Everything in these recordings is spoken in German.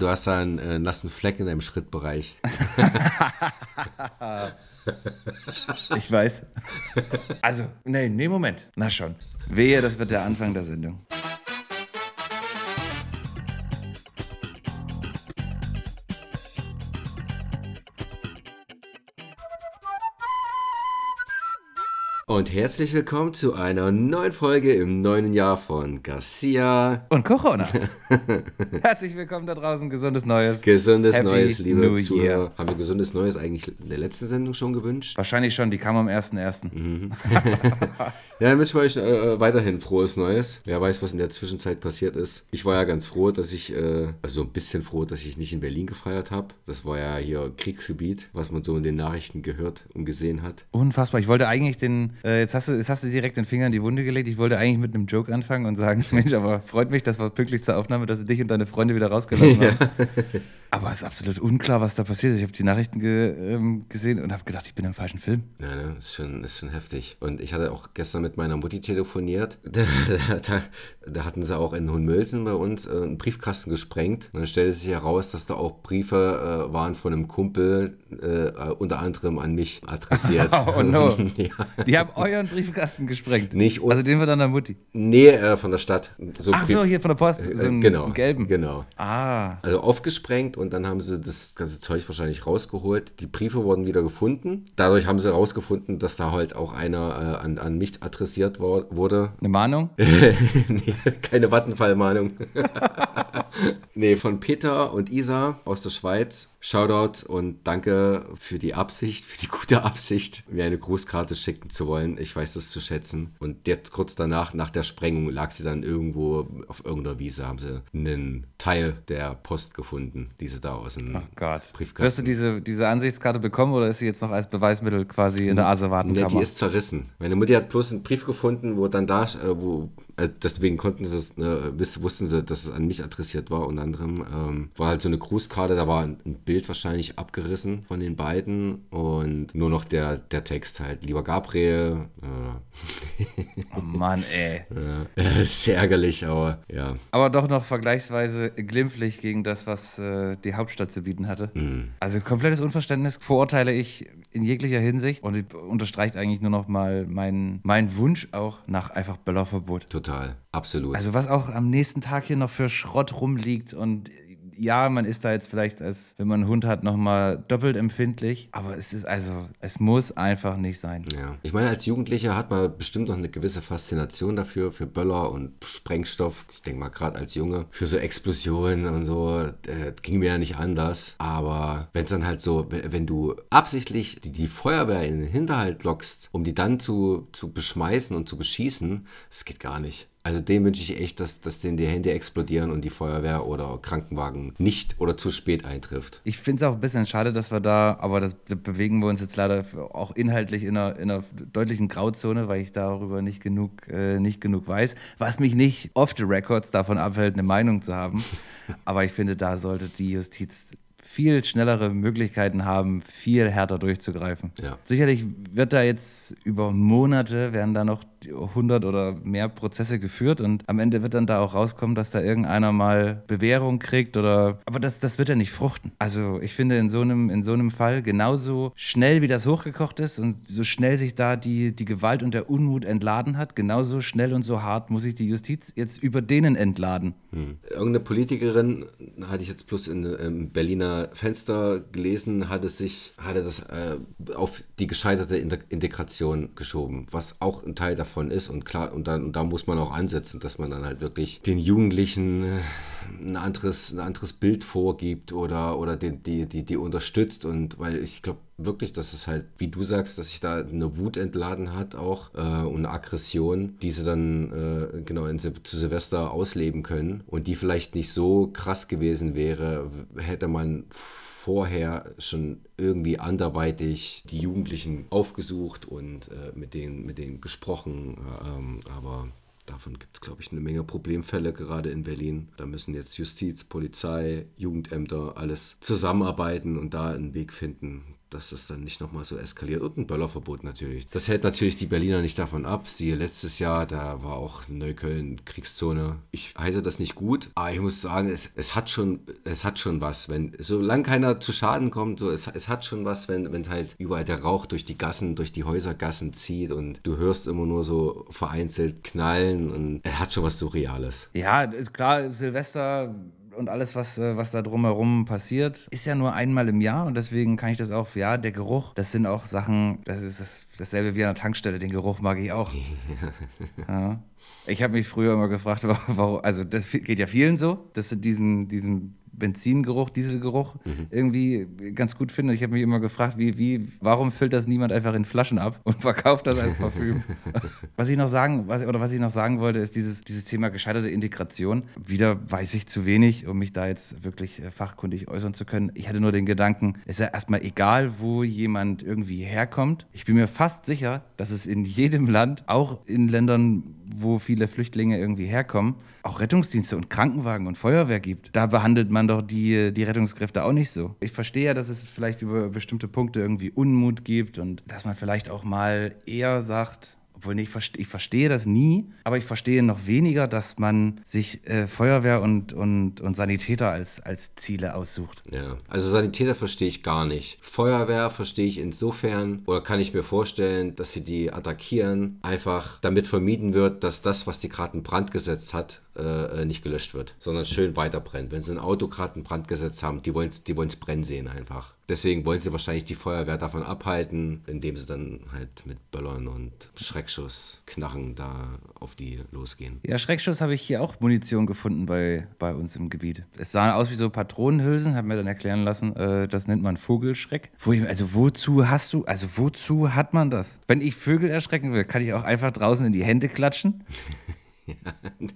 Du hast da einen äh, nassen Fleck in deinem Schrittbereich. ich weiß. Also, nee, nee, Moment. Na schon. Wehe, das wird der Anfang der Sendung. Und herzlich willkommen zu einer neuen Folge im neuen Jahr von Garcia und Coronas. herzlich willkommen da draußen, gesundes Neues. Gesundes Happy Neues, liebe New Zuhörer. Year. Haben wir gesundes Neues eigentlich in der letzten Sendung schon gewünscht? Wahrscheinlich schon, die kam am 1.1. Mhm. ja, dann wünschen wir euch äh, weiterhin frohes Neues. Wer weiß, was in der Zwischenzeit passiert ist. Ich war ja ganz froh, dass ich, äh, also so ein bisschen froh, dass ich nicht in Berlin gefeiert habe. Das war ja hier Kriegsgebiet, was man so in den Nachrichten gehört und gesehen hat. Unfassbar. Ich wollte eigentlich den äh, jetzt, hast du, jetzt hast du direkt den Finger in die Wunde gelegt. Ich wollte eigentlich mit einem Joke anfangen und sagen, Mensch, aber freut mich, das war pünktlich zur Aufnahme, dass sie dich und deine Freunde wieder rausgelassen haben. Ja. Aber es ist absolut unklar, was da passiert ist. Ich habe die Nachrichten ge ähm, gesehen und habe gedacht, ich bin im falschen Film. Ja, ne, ist schon, ist schon heftig. Und ich hatte auch gestern mit meiner Mutti telefoniert. Da, da, da hatten sie auch in Hohenmölzen bei uns äh, einen Briefkasten gesprengt. Und dann stellte sich heraus, dass da auch Briefe äh, waren von einem Kumpel, äh, unter anderem an mich adressiert. oh no. ja. Die haben euren Briefkasten gesprengt. Nicht also den von deiner Mutti. Nee, äh, von der Stadt. So Ach so, hier von der Post. So einen genau, gelben. Genau. Ah. Also aufgesprengt und dann haben sie das ganze Zeug wahrscheinlich rausgeholt. Die Briefe wurden wieder gefunden. Dadurch haben sie herausgefunden, dass da halt auch einer äh, an, an mich adressiert war, wurde. Eine Mahnung? nee, keine Wattenfallmahnung. nee, von Peter und Isa aus der Schweiz. Shoutout und danke für die Absicht, für die gute Absicht, mir eine Grußkarte schicken zu wollen. Ich weiß das zu schätzen. Und jetzt kurz danach, nach der Sprengung, lag sie dann irgendwo auf irgendeiner Wiese, haben sie einen Teil der Post gefunden, die sie da aus dem oh Gott. Briefkasten. Wirst du diese, diese Ansichtskarte bekommen oder ist sie jetzt noch als Beweismittel quasi in der Asservatenkammer? Ja, die ist zerrissen. Meine Mutter hat bloß einen Brief gefunden, wo dann da, äh, wo deswegen konnten sie es, äh, wussten sie, dass es an mich adressiert war. Unter anderem ähm, war halt so eine Grußkarte, da war ein Bild wahrscheinlich abgerissen von den beiden und nur noch der, der Text halt. Lieber Gabriel. Äh, oh Mann, ey. Äh, sehr ärgerlich, aber ja. Aber doch noch vergleichsweise glimpflich gegen das, was äh, die Hauptstadt zu bieten hatte. Mm. Also komplettes Unverständnis verurteile ich in jeglicher Hinsicht und unterstreicht eigentlich nur noch mal meinen mein Wunsch auch nach einfach Böllerverbot. Total, absolut. Also was auch am nächsten Tag hier noch für Schrott rumliegt und ja, man ist da jetzt vielleicht, als wenn man einen Hund hat, nochmal doppelt empfindlich. Aber es ist also, es muss einfach nicht sein. Ja. Ich meine, als Jugendlicher hat man bestimmt noch eine gewisse Faszination dafür, für Böller und Sprengstoff. Ich denke mal, gerade als Junge, für so Explosionen und so, äh, ging mir ja nicht anders. Aber wenn es dann halt so, wenn du absichtlich die, die Feuerwehr in den Hinterhalt lockst, um die dann zu, zu beschmeißen und zu beschießen, das geht gar nicht. Also dem wünsche ich echt, dass, dass denen die Hände explodieren und die Feuerwehr oder Krankenwagen nicht oder zu spät eintrifft. Ich finde es auch ein bisschen schade, dass wir da, aber das, da bewegen wir uns jetzt leider auch inhaltlich in einer, in einer deutlichen Grauzone, weil ich darüber nicht genug, äh, nicht genug weiß. Was mich nicht off the records davon abhält, eine Meinung zu haben. aber ich finde, da sollte die Justiz viel schnellere Möglichkeiten haben, viel härter durchzugreifen. Ja. Sicherlich wird da jetzt über Monate, werden da noch 100 oder mehr Prozesse geführt und am Ende wird dann da auch rauskommen, dass da irgendeiner mal Bewährung kriegt oder, aber das, das wird ja nicht fruchten. Also ich finde in so einem, in so einem Fall genauso schnell, wie das hochgekocht ist und so schnell sich da die, die Gewalt und der Unmut entladen hat, genauso schnell und so hart muss sich die Justiz jetzt über denen entladen. Hm. Irgendeine Politikerin, hatte ich jetzt bloß in, im Berliner Fenster gelesen, hatte sich, hatte das äh, auf die gescheiterte Integration geschoben, was auch ein Teil davon davon ist. Und klar, und, dann, und da muss man auch ansetzen, dass man dann halt wirklich den Jugendlichen äh, ein anderes, ein anderes Bild vorgibt oder, oder den, die, die, die unterstützt. Und weil ich glaube wirklich, dass es halt, wie du sagst, dass sich da eine Wut entladen hat auch äh, und eine Aggression, die sie dann äh, genau in, zu Silvester ausleben können und die vielleicht nicht so krass gewesen wäre, hätte man vorher schon irgendwie anderweitig die Jugendlichen aufgesucht und äh, mit, denen, mit denen gesprochen. Ähm, aber davon gibt es, glaube ich, eine Menge Problemfälle gerade in Berlin. Da müssen jetzt Justiz, Polizei, Jugendämter alles zusammenarbeiten und da einen Weg finden, dass das dann nicht nochmal so eskaliert. Und ein Böllerverbot natürlich. Das hält natürlich die Berliner nicht davon ab. Siehe letztes Jahr, da war auch Neukölln Kriegszone. Ich heiße das nicht gut, aber ich muss sagen, es, es, hat, schon, es hat schon was. Wenn, solange keiner zu Schaden kommt, so, es, es hat schon was, wenn, wenn halt überall der Rauch durch die Gassen, durch die Häusergassen zieht und du hörst immer nur so vereinzelt knallen und er hat schon was Surreales. Ja, ist klar, Silvester und alles, was, äh, was da drumherum passiert, ist ja nur einmal im Jahr und deswegen kann ich das auch, ja, der Geruch, das sind auch Sachen, das ist das, dasselbe wie an der Tankstelle, den Geruch mag ich auch. ja. Ich habe mich früher immer gefragt, warum, also das geht ja vielen so, dass sie diesen, diesen Benzingeruch, Dieselgeruch mhm. irgendwie ganz gut finde. Ich habe mich immer gefragt, wie, wie, warum füllt das niemand einfach in Flaschen ab und verkauft das als Parfüm? was ich noch sagen, was, oder was ich noch sagen wollte, ist dieses, dieses Thema gescheiterte Integration. Wieder weiß ich zu wenig, um mich da jetzt wirklich äh, fachkundig äußern zu können. Ich hatte nur den Gedanken, es ist ja erstmal egal, wo jemand irgendwie herkommt. Ich bin mir fast sicher, dass es in jedem Land, auch in Ländern, wo viele Flüchtlinge irgendwie herkommen, auch Rettungsdienste und Krankenwagen und Feuerwehr gibt. Da behandelt man doch die, die Rettungskräfte auch nicht so. Ich verstehe ja, dass es vielleicht über bestimmte Punkte irgendwie Unmut gibt und dass man vielleicht auch mal eher sagt, obwohl ich, verstehe, ich verstehe das nie, aber ich verstehe noch weniger, dass man sich äh, Feuerwehr und, und, und Sanitäter als, als Ziele aussucht. Ja, also Sanitäter verstehe ich gar nicht. Feuerwehr verstehe ich insofern, oder kann ich mir vorstellen, dass sie die attackieren, einfach damit vermieden wird, dass das, was die gerade in Brand gesetzt hat, äh, nicht gelöscht wird, sondern schön weiter brennt. Wenn sie ein Auto gerade in Brand gesetzt haben, die wollen es die brennen sehen einfach. Deswegen wollen sie wahrscheinlich die Feuerwehr davon abhalten, indem sie dann halt mit Böllern und Schreckschuss, Knarren da auf die losgehen. Ja, Schreckschuss habe ich hier auch Munition gefunden bei, bei uns im Gebiet. Es sahen aus wie so Patronenhülsen, haben mir dann erklären lassen, äh, das nennt man Vogelschreck. Wo also wozu hast du, also wozu hat man das? Wenn ich Vögel erschrecken will, kann ich auch einfach draußen in die Hände klatschen.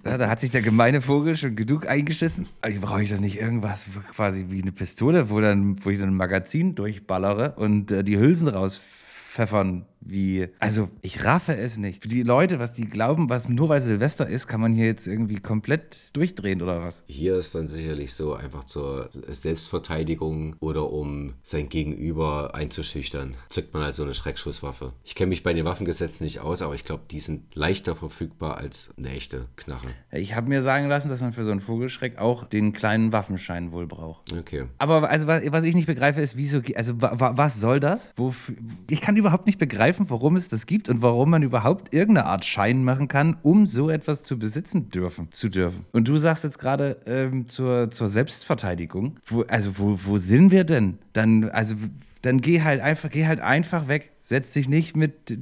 Ja, da hat sich der gemeine Vogel schon genug eingeschissen. Aber brauche ich doch nicht irgendwas quasi wie eine Pistole, wo, dann, wo ich dann ein Magazin durchballere und äh, die Hülsen rauspfeffern wie, also ich raffe es nicht. Für die Leute, was die glauben, was nur weil Silvester ist, kann man hier jetzt irgendwie komplett durchdrehen oder was? Hier ist dann sicherlich so einfach zur Selbstverteidigung oder um sein Gegenüber einzuschüchtern, zückt man halt so eine Schreckschusswaffe. Ich kenne mich bei den Waffengesetzen nicht aus, aber ich glaube, die sind leichter verfügbar als eine echte Knarre. Ich habe mir sagen lassen, dass man für so einen Vogelschreck auch den kleinen Waffenschein wohl braucht. Okay. Aber also was ich nicht begreife, ist, wieso, also was soll das? Wofür, ich kann überhaupt nicht begreifen, begreifen, warum es das gibt und warum man überhaupt irgendeine Art Schein machen kann, um so etwas zu besitzen dürfen, zu dürfen. Und du sagst jetzt gerade ähm, zur, zur Selbstverteidigung. Wo, also wo, wo sind wir denn? Dann, also, dann geh halt einfach, geh halt einfach weg. Setz dich nicht mit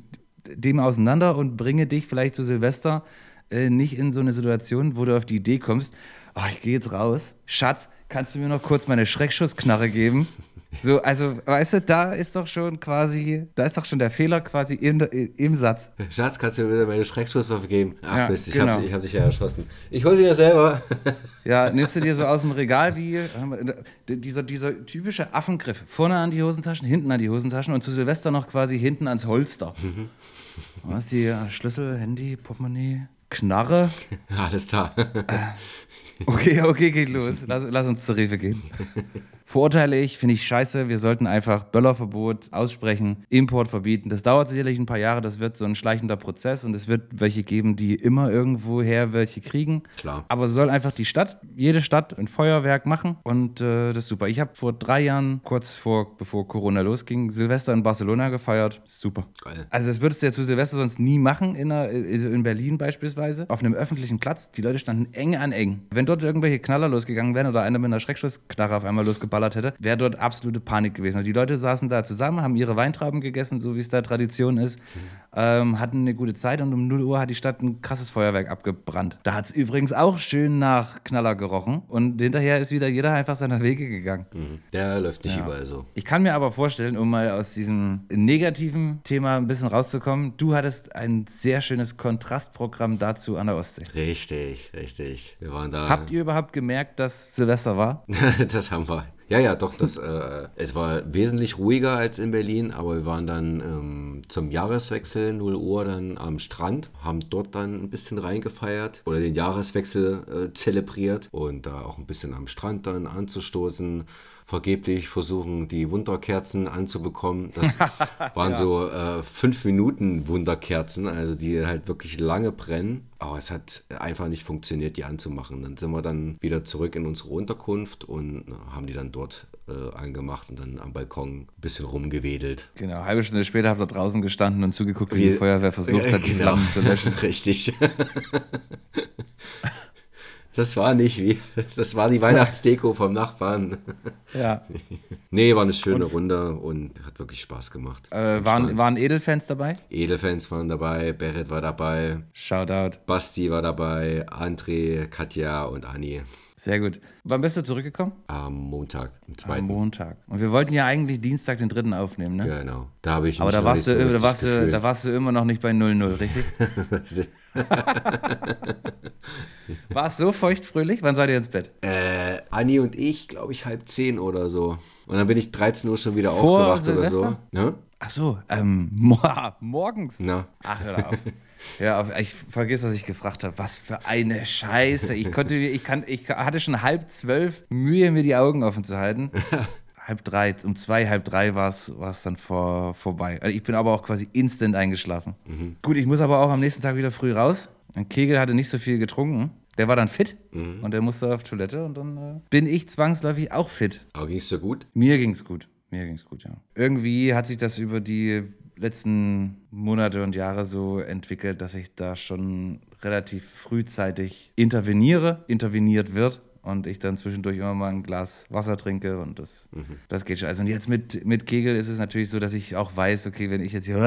dem auseinander und bringe dich vielleicht zu Silvester äh, nicht in so eine Situation, wo du auf die Idee kommst, oh, ich gehe jetzt raus. Schatz, kannst du mir noch kurz meine Schreckschussknarre geben? So, also, weißt du, da ist doch schon quasi, da ist doch schon der Fehler quasi in, im Satz. Schatz, kannst du mir wieder meine Schreckschusswaffe geben? Ach ja, Mist, ich, genau. hab, ich hab dich ja erschossen. Ich hol sie ja selber. Ja, nimmst du dir so aus dem Regal wie dieser, dieser typische Affengriff. Vorne an die Hosentaschen, hinten an die Hosentaschen und zu Silvester noch quasi hinten ans Holster. Mhm. Was die Schlüssel, Handy, Portemonnaie, Knarre. Alles da. Okay, okay, geht los. Lass, lass uns zur Rewe gehen. Verurteile ich, finde ich scheiße. Wir sollten einfach Böllerverbot aussprechen, Import verbieten. Das dauert sicherlich ein paar Jahre, das wird so ein schleichender Prozess und es wird welche geben, die immer irgendwoher welche kriegen. Klar. Aber soll einfach die Stadt, jede Stadt ein Feuerwerk machen und äh, das ist super. Ich habe vor drei Jahren, kurz vor, bevor Corona losging, Silvester in Barcelona gefeiert. Super. Geil. Also das würdest du ja zu Silvester sonst nie machen, in, einer, in Berlin beispielsweise, auf einem öffentlichen Platz. Die Leute standen eng an eng. Wenn dort irgendwelche Knaller losgegangen wären oder einer mit einer Schreckschussknarre auf einmal losgeballert geballert hätte, wäre dort absolute Panik gewesen. Also die Leute saßen da zusammen, haben ihre Weintrauben gegessen, so wie es da Tradition ist, mhm. ähm, hatten eine gute Zeit und um 0 Uhr hat die Stadt ein krasses Feuerwerk abgebrannt. Da hat es übrigens auch schön nach Knaller gerochen und hinterher ist wieder jeder einfach seiner Wege gegangen. Mhm. Der läuft nicht ja. überall so. Ich kann mir aber vorstellen, um mal aus diesem negativen Thema ein bisschen rauszukommen, du hattest ein sehr schönes Kontrastprogramm dazu an der Ostsee. Richtig, richtig. Wir waren da. Habt ihr überhaupt gemerkt, dass Silvester war? das haben wir. Ja, ja, doch, das, äh, es war wesentlich ruhiger als in Berlin, aber wir waren dann ähm, zum Jahreswechsel 0 Uhr dann am Strand, haben dort dann ein bisschen reingefeiert oder den Jahreswechsel äh, zelebriert und da auch ein bisschen am Strand dann anzustoßen vergeblich versuchen, die Wunderkerzen anzubekommen. Das waren ja. so äh, fünf Minuten Wunderkerzen, also die halt wirklich lange brennen. Aber es hat einfach nicht funktioniert, die anzumachen. Dann sind wir dann wieder zurück in unsere Unterkunft und haben die dann dort äh, angemacht und dann am Balkon ein bisschen rumgewedelt. Genau, eine halbe Stunde später habt ihr draußen gestanden und zugeguckt, wie, wie die Feuerwehr versucht hat, genau. die Flammen zu löschen. Richtig. Das war nicht wie, das war die Weihnachtsdeko vom Nachbarn. Ja. Nee, war eine schöne und, Runde und hat wirklich Spaß gemacht. Äh, waren, waren Edelfans dabei? Edelfans waren dabei, Berit war dabei. Shoutout. Basti war dabei, André, Katja und Anni. Sehr gut. Wann bist du zurückgekommen? Am Montag, am 2. Am Montag. Und wir wollten ja eigentlich Dienstag den dritten aufnehmen, ne? Genau. Da habe ich Aber da warst, du, so da, warst du, da warst du immer noch nicht bei 0-0, richtig? War es so feuchtfröhlich? Wann seid ihr ins Bett? Äh, Anni und ich, glaube ich, halb zehn oder so. Und dann bin ich 13 Uhr schon wieder Vor aufgewacht Silvester? oder so. Ja? Ach so, ähm, morgens. Na. Ach, hör auf. Ja, ich vergiss, was ich gefragt habe. Was für eine Scheiße. Ich konnte, ich kann, ich hatte schon halb zwölf Mühe, mir die Augen offen zu halten. halb drei, um zwei, halb drei war es dann vor, vorbei. Also ich bin aber auch quasi instant eingeschlafen. Mhm. Gut, ich muss aber auch am nächsten Tag wieder früh raus. Ein Kegel hatte nicht so viel getrunken. Der war dann fit mhm. und der musste auf Toilette und dann äh, bin ich zwangsläufig auch fit. Aber ging es dir gut? Mir ging es gut. Mir ging es gut, ja. Irgendwie hat sich das über die letzten Monate und Jahre so entwickelt, dass ich da schon relativ frühzeitig interveniere, interveniert wird und ich dann zwischendurch immer mal ein Glas Wasser trinke und das, mhm. das geht schon. Also und jetzt mit, mit Kegel ist es natürlich so, dass ich auch weiß, okay, wenn ich jetzt hier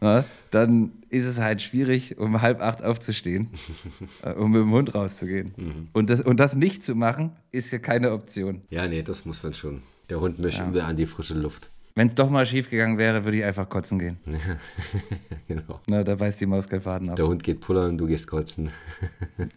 ja, dann ist es halt schwierig, um halb acht aufzustehen, äh, um mit dem Hund rauszugehen. Mhm. Und, das, und das nicht zu machen, ist ja keine Option. Ja, nee, das muss dann schon. Der Hund möchte ja. an die frische Luft. Wenn es doch mal schief gegangen wäre, würde ich einfach kotzen gehen. genau. Na, da beißt die Maus keinen Faden ab. Der Hund geht pullern, du gehst kotzen.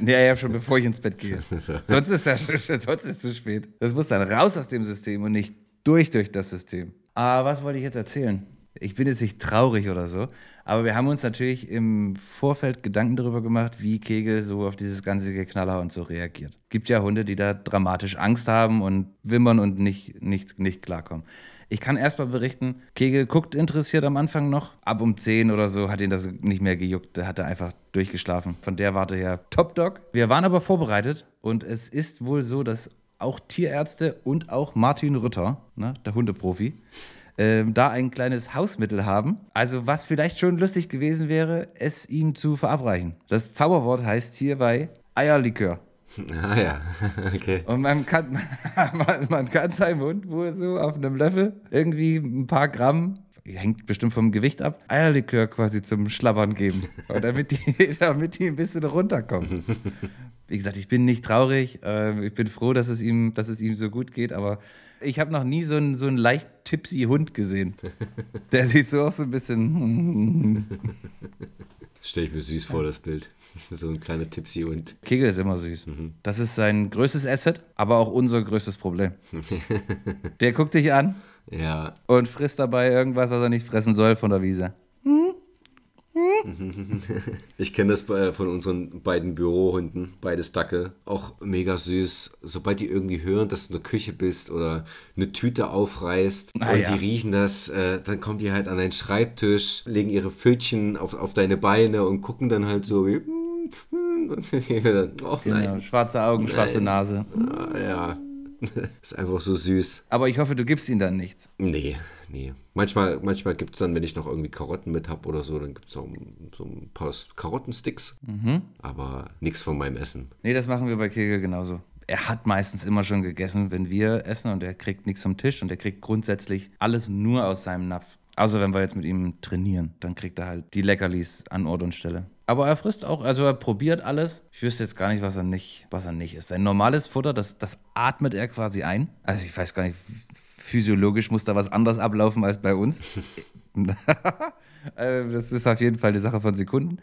nee, ja, schon bevor ich ins Bett gehe. So. Sonst ist es sonst ist zu spät. Das muss dann raus aus dem System und nicht durch durch das System. Ah, was wollte ich jetzt erzählen? Ich bin jetzt nicht traurig oder so, aber wir haben uns natürlich im Vorfeld Gedanken darüber gemacht, wie Kegel so auf dieses ganze Geknaller und so reagiert. Gibt ja Hunde, die da dramatisch Angst haben und wimmern und nicht, nicht, nicht klarkommen. Ich kann erst mal berichten, Kegel guckt interessiert am Anfang noch. Ab um 10 oder so hat ihn das nicht mehr gejuckt. Da hat er einfach durchgeschlafen. Von der Warte her Top Dog. Wir waren aber vorbereitet und es ist wohl so, dass auch Tierärzte und auch Martin Rütter, ne, der Hundeprofi, äh, da ein kleines Hausmittel haben. Also was vielleicht schon lustig gewesen wäre, es ihm zu verabreichen. Das Zauberwort heißt hierbei Eierlikör. Ah ja, okay. Und man kann, man, man kann seinem Hund wohl so auf einem Löffel irgendwie ein paar Gramm hängt bestimmt vom Gewicht ab, Eierlikör quasi zum Schlabbern geben, damit die, damit die ein bisschen runterkommen. Wie gesagt, ich bin nicht traurig, äh, ich bin froh, dass es ihm, dass es ihm so gut geht, aber ich habe noch nie so einen, so einen leicht tipsy Hund gesehen. Der sieht so auch so ein bisschen. Das stelle ich mir süß vor, das Bild. So ein kleiner Tipsy und. Kegel ist immer süß. Mhm. Das ist sein größtes Asset, aber auch unser größtes Problem. Der guckt dich an ja. und frisst dabei irgendwas, was er nicht fressen soll von der Wiese. Ich kenne das von unseren beiden Bürohunden, beides Dackel. Auch mega süß. Sobald die irgendwie hören, dass du in der Küche bist oder eine Tüte aufreißt ah, und ja. die riechen das, äh, dann kommen die halt an deinen Schreibtisch, legen ihre Pfötchen auf, auf deine Beine und gucken dann halt so wie. Dann, oh, genau, nein. schwarze Augen, nein. schwarze Nase. Ah, ja. ist einfach so süß. Aber ich hoffe, du gibst ihnen dann nichts. Nee, nee. Manchmal, manchmal gibt es dann, wenn ich noch irgendwie Karotten mit habe oder so, dann gibt es auch so ein paar Karottensticks. Mhm. Aber nichts von meinem Essen. Nee, das machen wir bei Kegel genauso. Er hat meistens immer schon gegessen, wenn wir essen und er kriegt nichts vom Tisch und er kriegt grundsätzlich alles nur aus seinem Napf. Also wenn wir jetzt mit ihm trainieren, dann kriegt er halt die Leckerlis an Ort und Stelle. Aber er frisst auch, also er probiert alles. Ich wüsste jetzt gar nicht, was er nicht, was er nicht ist. Sein normales Futter, das, das atmet er quasi ein. Also ich weiß gar nicht, physiologisch muss da was anderes ablaufen als bei uns. Äh, das ist auf jeden Fall eine Sache von Sekunden.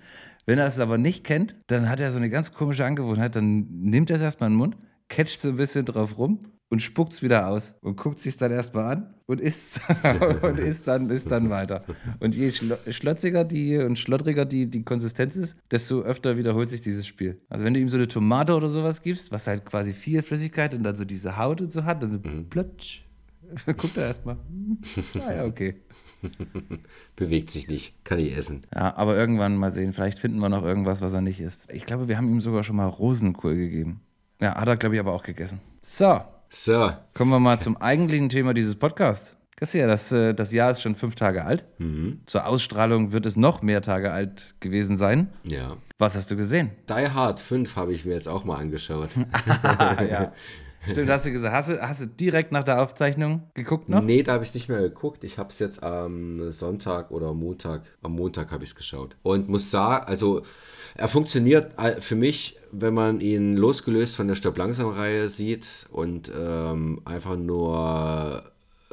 Wenn er es aber nicht kennt, dann hat er so eine ganz komische Angewohnheit. Dann nimmt er es erstmal in den Mund, catcht so ein bisschen drauf rum und spuckt es wieder aus und guckt sich dann erstmal an und isst und isst dann, isst dann weiter. Und je schlo schlotziger die und schlottriger die, die Konsistenz ist, desto öfter wiederholt sich dieses Spiel. Also wenn du ihm so eine Tomate oder sowas gibst, was halt quasi viel Flüssigkeit und dann so diese Haut und so hat, dann so mhm. plötsch. Guckt er erstmal. Ah ja, okay. Bewegt sich nicht, kann ich essen. Ja, aber irgendwann mal sehen. Vielleicht finden wir noch irgendwas, was er nicht isst. Ich glaube, wir haben ihm sogar schon mal Rosenkohl gegeben. Ja, hat er, glaube ich, aber auch gegessen. So, so. Kommen wir mal zum eigentlichen Thema dieses Podcasts. Garcia, das, äh, das Jahr ist schon fünf Tage alt. Mhm. Zur Ausstrahlung wird es noch mehr Tage alt gewesen sein. Ja. Was hast du gesehen? Die Hard 5 habe ich mir jetzt auch mal angeschaut. ja. Stimmt, hast du gesagt. Hast du, hast du direkt nach der Aufzeichnung geguckt noch? Nee, da habe ich es nicht mehr geguckt. Ich habe es jetzt am Sonntag oder Montag, am Montag habe ich es geschaut. Und muss sagen, also er funktioniert äh, für mich, wenn man ihn losgelöst von der Stopp langsam Reihe sieht und ähm, einfach nur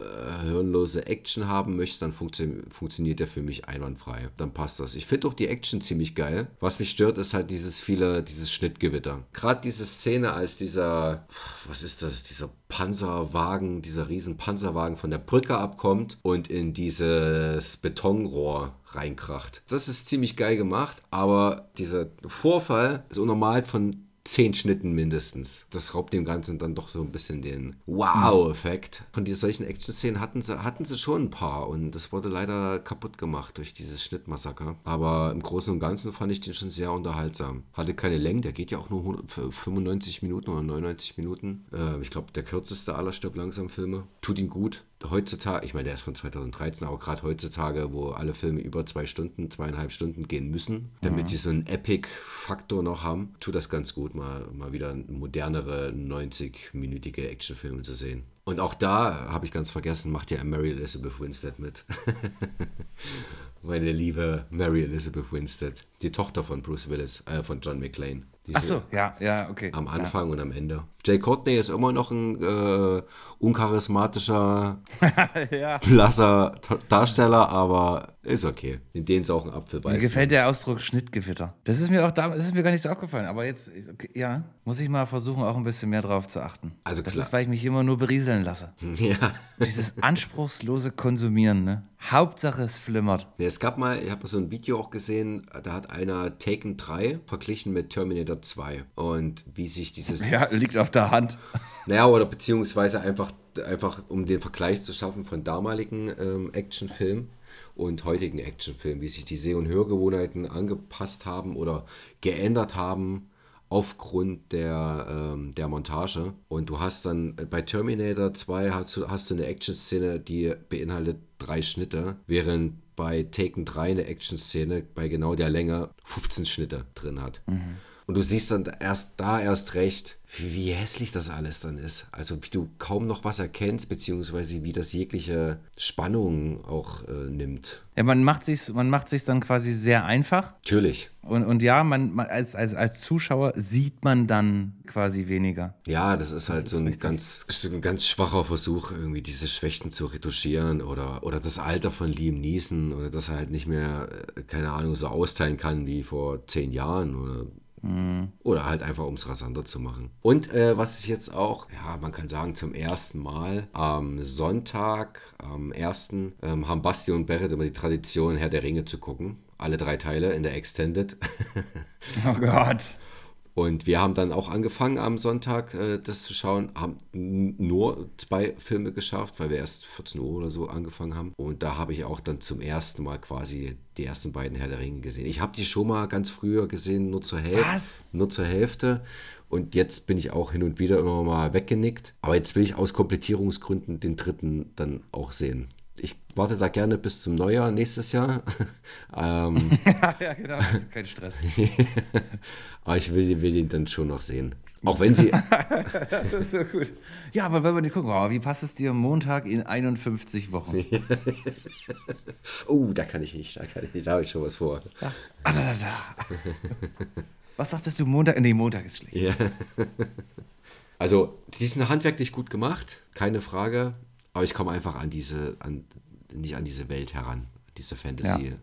äh, hirnlose Action haben möchte, dann funktio funktioniert der für mich einwandfrei. Dann passt das. Ich finde auch die Action ziemlich geil. Was mich stört, ist halt dieses viele, dieses Schnittgewitter. Gerade diese Szene, als dieser, was ist das, dieser Panzerwagen, dieser riesen Panzerwagen von der Brücke abkommt und in dieses Betonrohr reinkracht. Das ist ziemlich geil gemacht, aber dieser Vorfall ist unnormal von zehn Schnitten mindestens. Das raubt dem Ganzen dann doch so ein bisschen den Wow-Effekt. Von diesen solchen Action-Szenen hatten sie, hatten sie schon ein paar und das wurde leider kaputt gemacht durch dieses Schnittmassaker. Aber im Großen und Ganzen fand ich den schon sehr unterhaltsam. Hatte keine Länge, der geht ja auch nur 95 Minuten oder 99 Minuten. Äh, ich glaube, der kürzeste aller Stirb langsam Filme. Tut ihm gut heutzutage, ich meine, der ist von 2013, aber gerade heutzutage, wo alle Filme über zwei Stunden, zweieinhalb Stunden gehen müssen, damit mhm. sie so einen Epic-Faktor noch haben, tut das ganz gut, mal, mal wieder modernere 90-minütige Actionfilme zu sehen. Und auch da, habe ich ganz vergessen, macht ja Mary Elizabeth Winstead mit. Meine liebe Mary Elizabeth Winstead, die Tochter von Bruce Willis, äh, von John McClane. Ach so, ja, ja, okay. Am Anfang ja. und am Ende. Jay Courtney ist immer noch ein äh, uncharismatischer, ja. blasser Darsteller, aber ist okay. In denen ist auch ein Apfel Mir gefällt der Ausdruck Schnittgewitter. Das ist mir auch da, das ist mir gar nicht so aufgefallen, aber jetzt, okay, ja, muss ich mal versuchen, auch ein bisschen mehr drauf zu achten. Also das klar. ist, weil ich mich immer nur berieseln lasse. Ja. Dieses anspruchslose Konsumieren, ne? Hauptsache es flimmert. Nee, es gab mal, ich habe so ein Video auch gesehen, da hat einer Taken 3 verglichen mit Terminator 2 und wie sich dieses... Ja, liegt auf der Hand. Naja, oder beziehungsweise einfach, einfach um den Vergleich zu schaffen von damaligen ähm, Actionfilmen und heutigen Actionfilmen, wie sich die Seh- und Hörgewohnheiten angepasst haben oder geändert haben aufgrund der, ähm, der Montage. Und du hast dann bei Terminator 2 hast du, hast du eine Action-Szene, die beinhaltet drei Schnitte, während bei Taken 3 eine Action-Szene bei genau der Länge 15 Schnitte drin hat. Mhm. Und du siehst dann erst da erst recht, wie hässlich das alles dann ist. Also wie du kaum noch was erkennst, beziehungsweise wie das jegliche Spannung auch äh, nimmt. Ja, man macht sich man macht sich dann quasi sehr einfach. Natürlich. Und, und ja, man, man als, als, als Zuschauer sieht man dann quasi weniger. Ja, das ist halt das so ein ganz, ein ganz schwacher Versuch, irgendwie diese Schwächen zu retuschieren oder, oder das Alter von Liam Neeson oder dass er halt nicht mehr, äh, keine Ahnung, so austeilen kann wie vor zehn Jahren oder Oder halt einfach, um es rasanter zu machen. Und äh, was ist jetzt auch, ja, man kann sagen, zum ersten Mal am Sonntag, am 1. Ähm, haben Basti und Berit immer die Tradition, Herr der Ringe zu gucken. Alle drei Teile in der Extended. oh Gott. Und wir haben dann auch angefangen am Sonntag äh, das zu schauen, haben nur zwei Filme geschafft, weil wir erst 14 Uhr oder so angefangen haben. Und da habe ich auch dann zum ersten Mal quasi die ersten beiden Herr der Ringe gesehen. Ich habe die schon mal ganz früher gesehen, nur zur Hälfte. Was? Nur zur Hälfte. Und jetzt bin ich auch hin und wieder immer mal weggenickt. Aber jetzt will ich aus Komplettierungsgründen den dritten dann auch sehen ich warte da gerne bis zum Neujahr nächstes Jahr. ähm, ja, genau, also kein Stress. aber ich will, will ihn dann schon noch sehen. Auch wenn sie. das ist so gut. Ja, aber wenn wir nicht gucken, oh, wie passt es dir Montag in 51 Wochen? oh, da kann ich nicht, da kann ich nicht, da habe ich schon was vor. Ah, da, da, da. Was sagtest du Montag? Nee, Montag ist schlecht. Ja. Also, die sind handwerklich gut gemacht, keine Frage. Aber ich komme einfach an diese, an, nicht an diese Welt heran, diese Fantasy-Welt,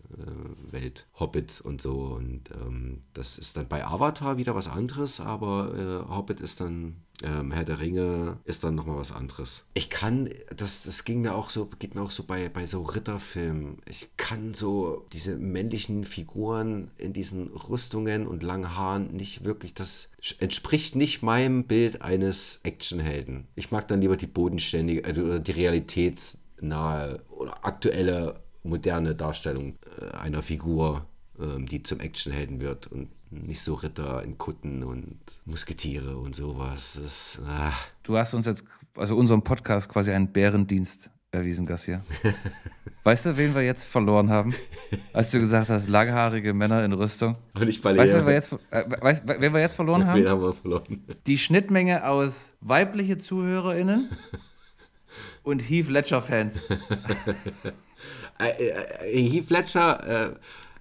ja. äh, Hobbits und so. Und ähm, das ist dann bei Avatar wieder was anderes, aber äh, Hobbit ist dann, Ähm, Herr der Ringe ist dann nochmal was anderes. Ich kann, das, das ging mir auch so, geht mir auch so bei, bei so Ritterfilmen. Ich kann so diese männlichen Figuren in diesen Rüstungen und langen Haaren nicht wirklich, das entspricht nicht meinem Bild eines Actionhelden. Ich mag dann lieber die bodenständige, also die realitätsnahe oder aktuelle moderne Darstellung äh, einer Figur, ähm, die zum Actionhelden wird und nicht so Ritter in Kutten und Musketiere und sowas. Das, ah. Du hast uns jetzt, also unserem Podcast quasi einen Bärendienst erwiesen, Gassier. weißt du, wen wir jetzt verloren haben? Als du gesagt hast, langhaarige Männer in Rüstung. Und ich weißt du, wen wir, jetzt, äh, weißt, wen wir jetzt verloren haben? Wen haben wir verloren? Die Schnittmenge aus weibliche ZuhörerInnen und Heath Ledger-Fans. Äh, äh, Heath Ledger,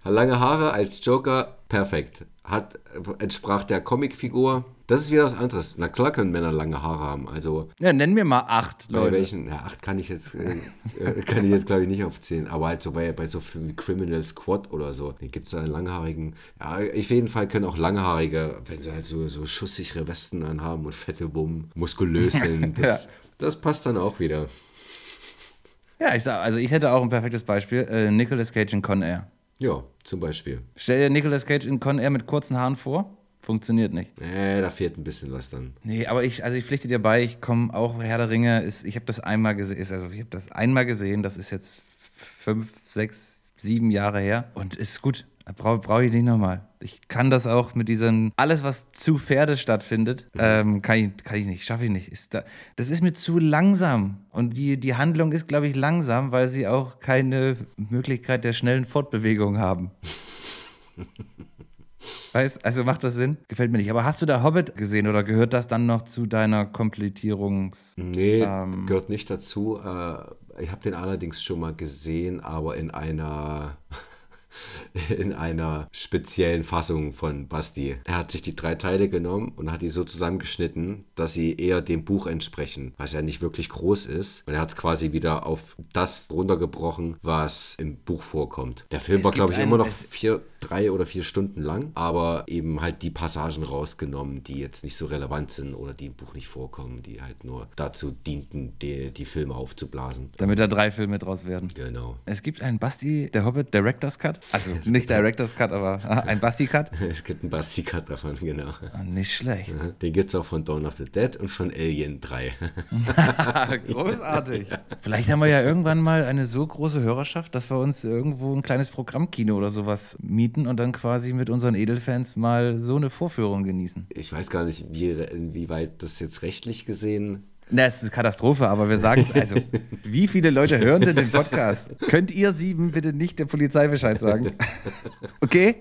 äh, lange Haare als Joker, perfekt. Hat, entsprach der Comicfigur. Das ist wieder was anderes. Na klar können Männer lange Haare haben. Also ja, nennen wir mal acht Leute. Bei welchen? Ja, acht kann ich jetzt, äh, äh kann ich jetzt glaube ich nicht aufzählen. Aber halt so bei, bei so Filmen wie Criminal Squad oder so, gibt es da einen langhaarigen. Ja, auf jeden Fall können auch langhaarige, wenn sie halt so, so schusssichere Westen anhaben und fette Bumm, muskulös sind. Das, ja. das passt dann auch wieder. Ja, ich sag, also ich hätte auch ein perfektes Beispiel. Äh, Nicolas Cage in Con Air. Ja, zum Beispiel. Stell dir Nicolas Cage in Con Air mit kurzen Haaren vor. Funktioniert nicht. Nee, da fehlt ein bisschen was dann. Nee, aber ich, also ich pflichte dir bei, ich komme auch Herr der Ringe, ist, ich habe das einmal gesehen, also ich habe das einmal gesehen, das ist jetzt fünf, sechs, sieben Jahre her und ist gut. Brauche brauch ich nicht nochmal. Ich kann das auch mit diesem, alles was zu Pferde stattfindet, mhm. ähm, kann, ich, kann ich nicht, schaffe ich nicht. Ist da, das ist mir zu langsam. Und die, die Handlung ist, glaube ich, langsam, weil sie auch keine Möglichkeit der schnellen Fortbewegung haben. Weißt, also macht das Sinn? Gefällt mir nicht. Aber hast du da Hobbit gesehen oder gehört das dann noch zu deiner Komplettierungs... Nee, ähm, gehört nicht dazu. Äh, ich habe den allerdings schon mal gesehen, aber in einer in einer speziellen Fassung von Basti. Er hat sich die drei Teile genommen und hat die so zusammengeschnitten, dass sie eher dem Buch entsprechen, was ja nicht wirklich groß ist. Und er hat es quasi wieder auf das runtergebrochen, was im Buch vorkommt. Der Film es war, glaube ich, immer noch vier, drei oder vier Stunden lang, aber eben halt die Passagen rausgenommen, die jetzt nicht so relevant sind oder die im Buch nicht vorkommen, die halt nur dazu dienten, die, die Filme aufzublasen. Damit da drei Filme draus werden. Genau. Es gibt einen Basti, der Hobbit Director's Cut. Also es nicht Director's Cut, aber ein Basti-Cut. es gibt einen Basti-Cut davon, genau. Oh, nicht schlecht. Den gibt es auch von Dawn of the Dead und von Alien 3. Großartig. Vielleicht haben wir ja irgendwann mal eine so große Hörerschaft, dass wir uns irgendwo ein kleines Programmkino oder sowas mieten und dann quasi mit unseren Edelfans mal so eine Vorführung genießen. Ich weiß gar nicht, wie, inwieweit das jetzt rechtlich gesehen na, es ist eine Katastrophe, aber wir sagen, also, wie viele Leute hören denn den Podcast? Könnt ihr sieben bitte nicht der Polizei Bescheid sagen? Okay?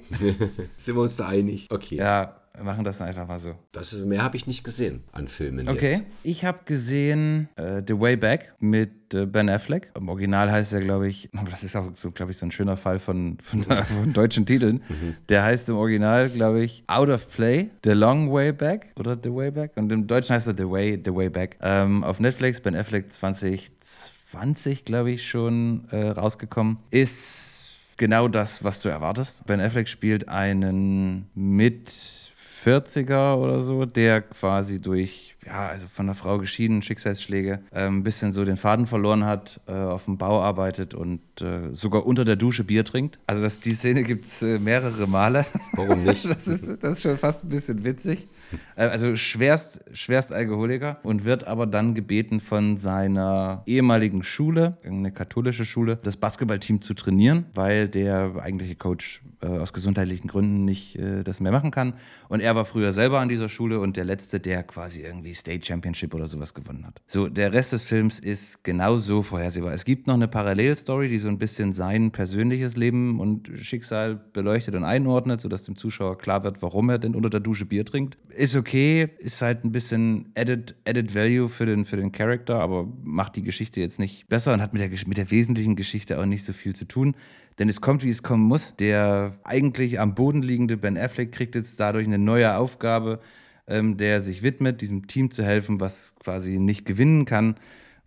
Sind wir uns da einig? Okay. Ja, machen das einfach mal so. Das ist, mehr habe ich nicht gesehen an Filmen. Okay. Jetzt. Ich habe gesehen uh, The Way Back mit uh, Ben Affleck. Im Original heißt er, glaube ich, das ist auch so, glaube ich, so ein schöner Fall von, von, von deutschen Titeln. Mhm. Der heißt im Original, glaube ich, Out of Play, The Long Way Back oder The Way Back. Und im Deutschen heißt er The Way, The Way Back. Ähm, auf Netflix, Ben Affleck 2020, glaube ich, schon äh, rausgekommen. Ist genau das, was du erwartest. Ben Affleck spielt einen mit 40er oder so, der quasi durch, ja, also von der Frau geschieden, Schicksalsschläge, äh, ein bisschen so den Faden verloren hat, äh, auf dem Bau arbeitet und äh, sogar unter der Dusche Bier trinkt. Also das, die Szene gibt es äh, mehrere Male. Warum nicht? das, ist, das ist schon fast ein bisschen witzig. Äh, also schwerst, schwerst Alkoholiker und wird aber dann gebeten von seiner ehemaligen Schule, eine katholische Schule, das Basketballteam zu trainieren, weil der eigentliche Coach äh, aus gesundheitlichen Gründen nicht das mehr machen kann. Und er war früher selber an dieser Schule und der letzte, der quasi irgendwie State Championship oder sowas gewonnen hat. So, der Rest des Films ist genauso vorhersehbar. Es gibt noch eine Parallelstory, die so ein bisschen sein persönliches Leben und Schicksal beleuchtet und einordnet, sodass dem Zuschauer klar wird, warum er denn unter der Dusche Bier trinkt ist okay, ist halt ein bisschen added, added Value für den, für den Charakter, aber macht die Geschichte jetzt nicht besser und hat mit der, mit der wesentlichen Geschichte auch nicht so viel zu tun. Denn es kommt, wie es kommen muss. Der eigentlich am Boden liegende Ben Affleck kriegt jetzt dadurch eine neue Aufgabe, ähm, der sich widmet, diesem Team zu helfen, was quasi nicht gewinnen kann,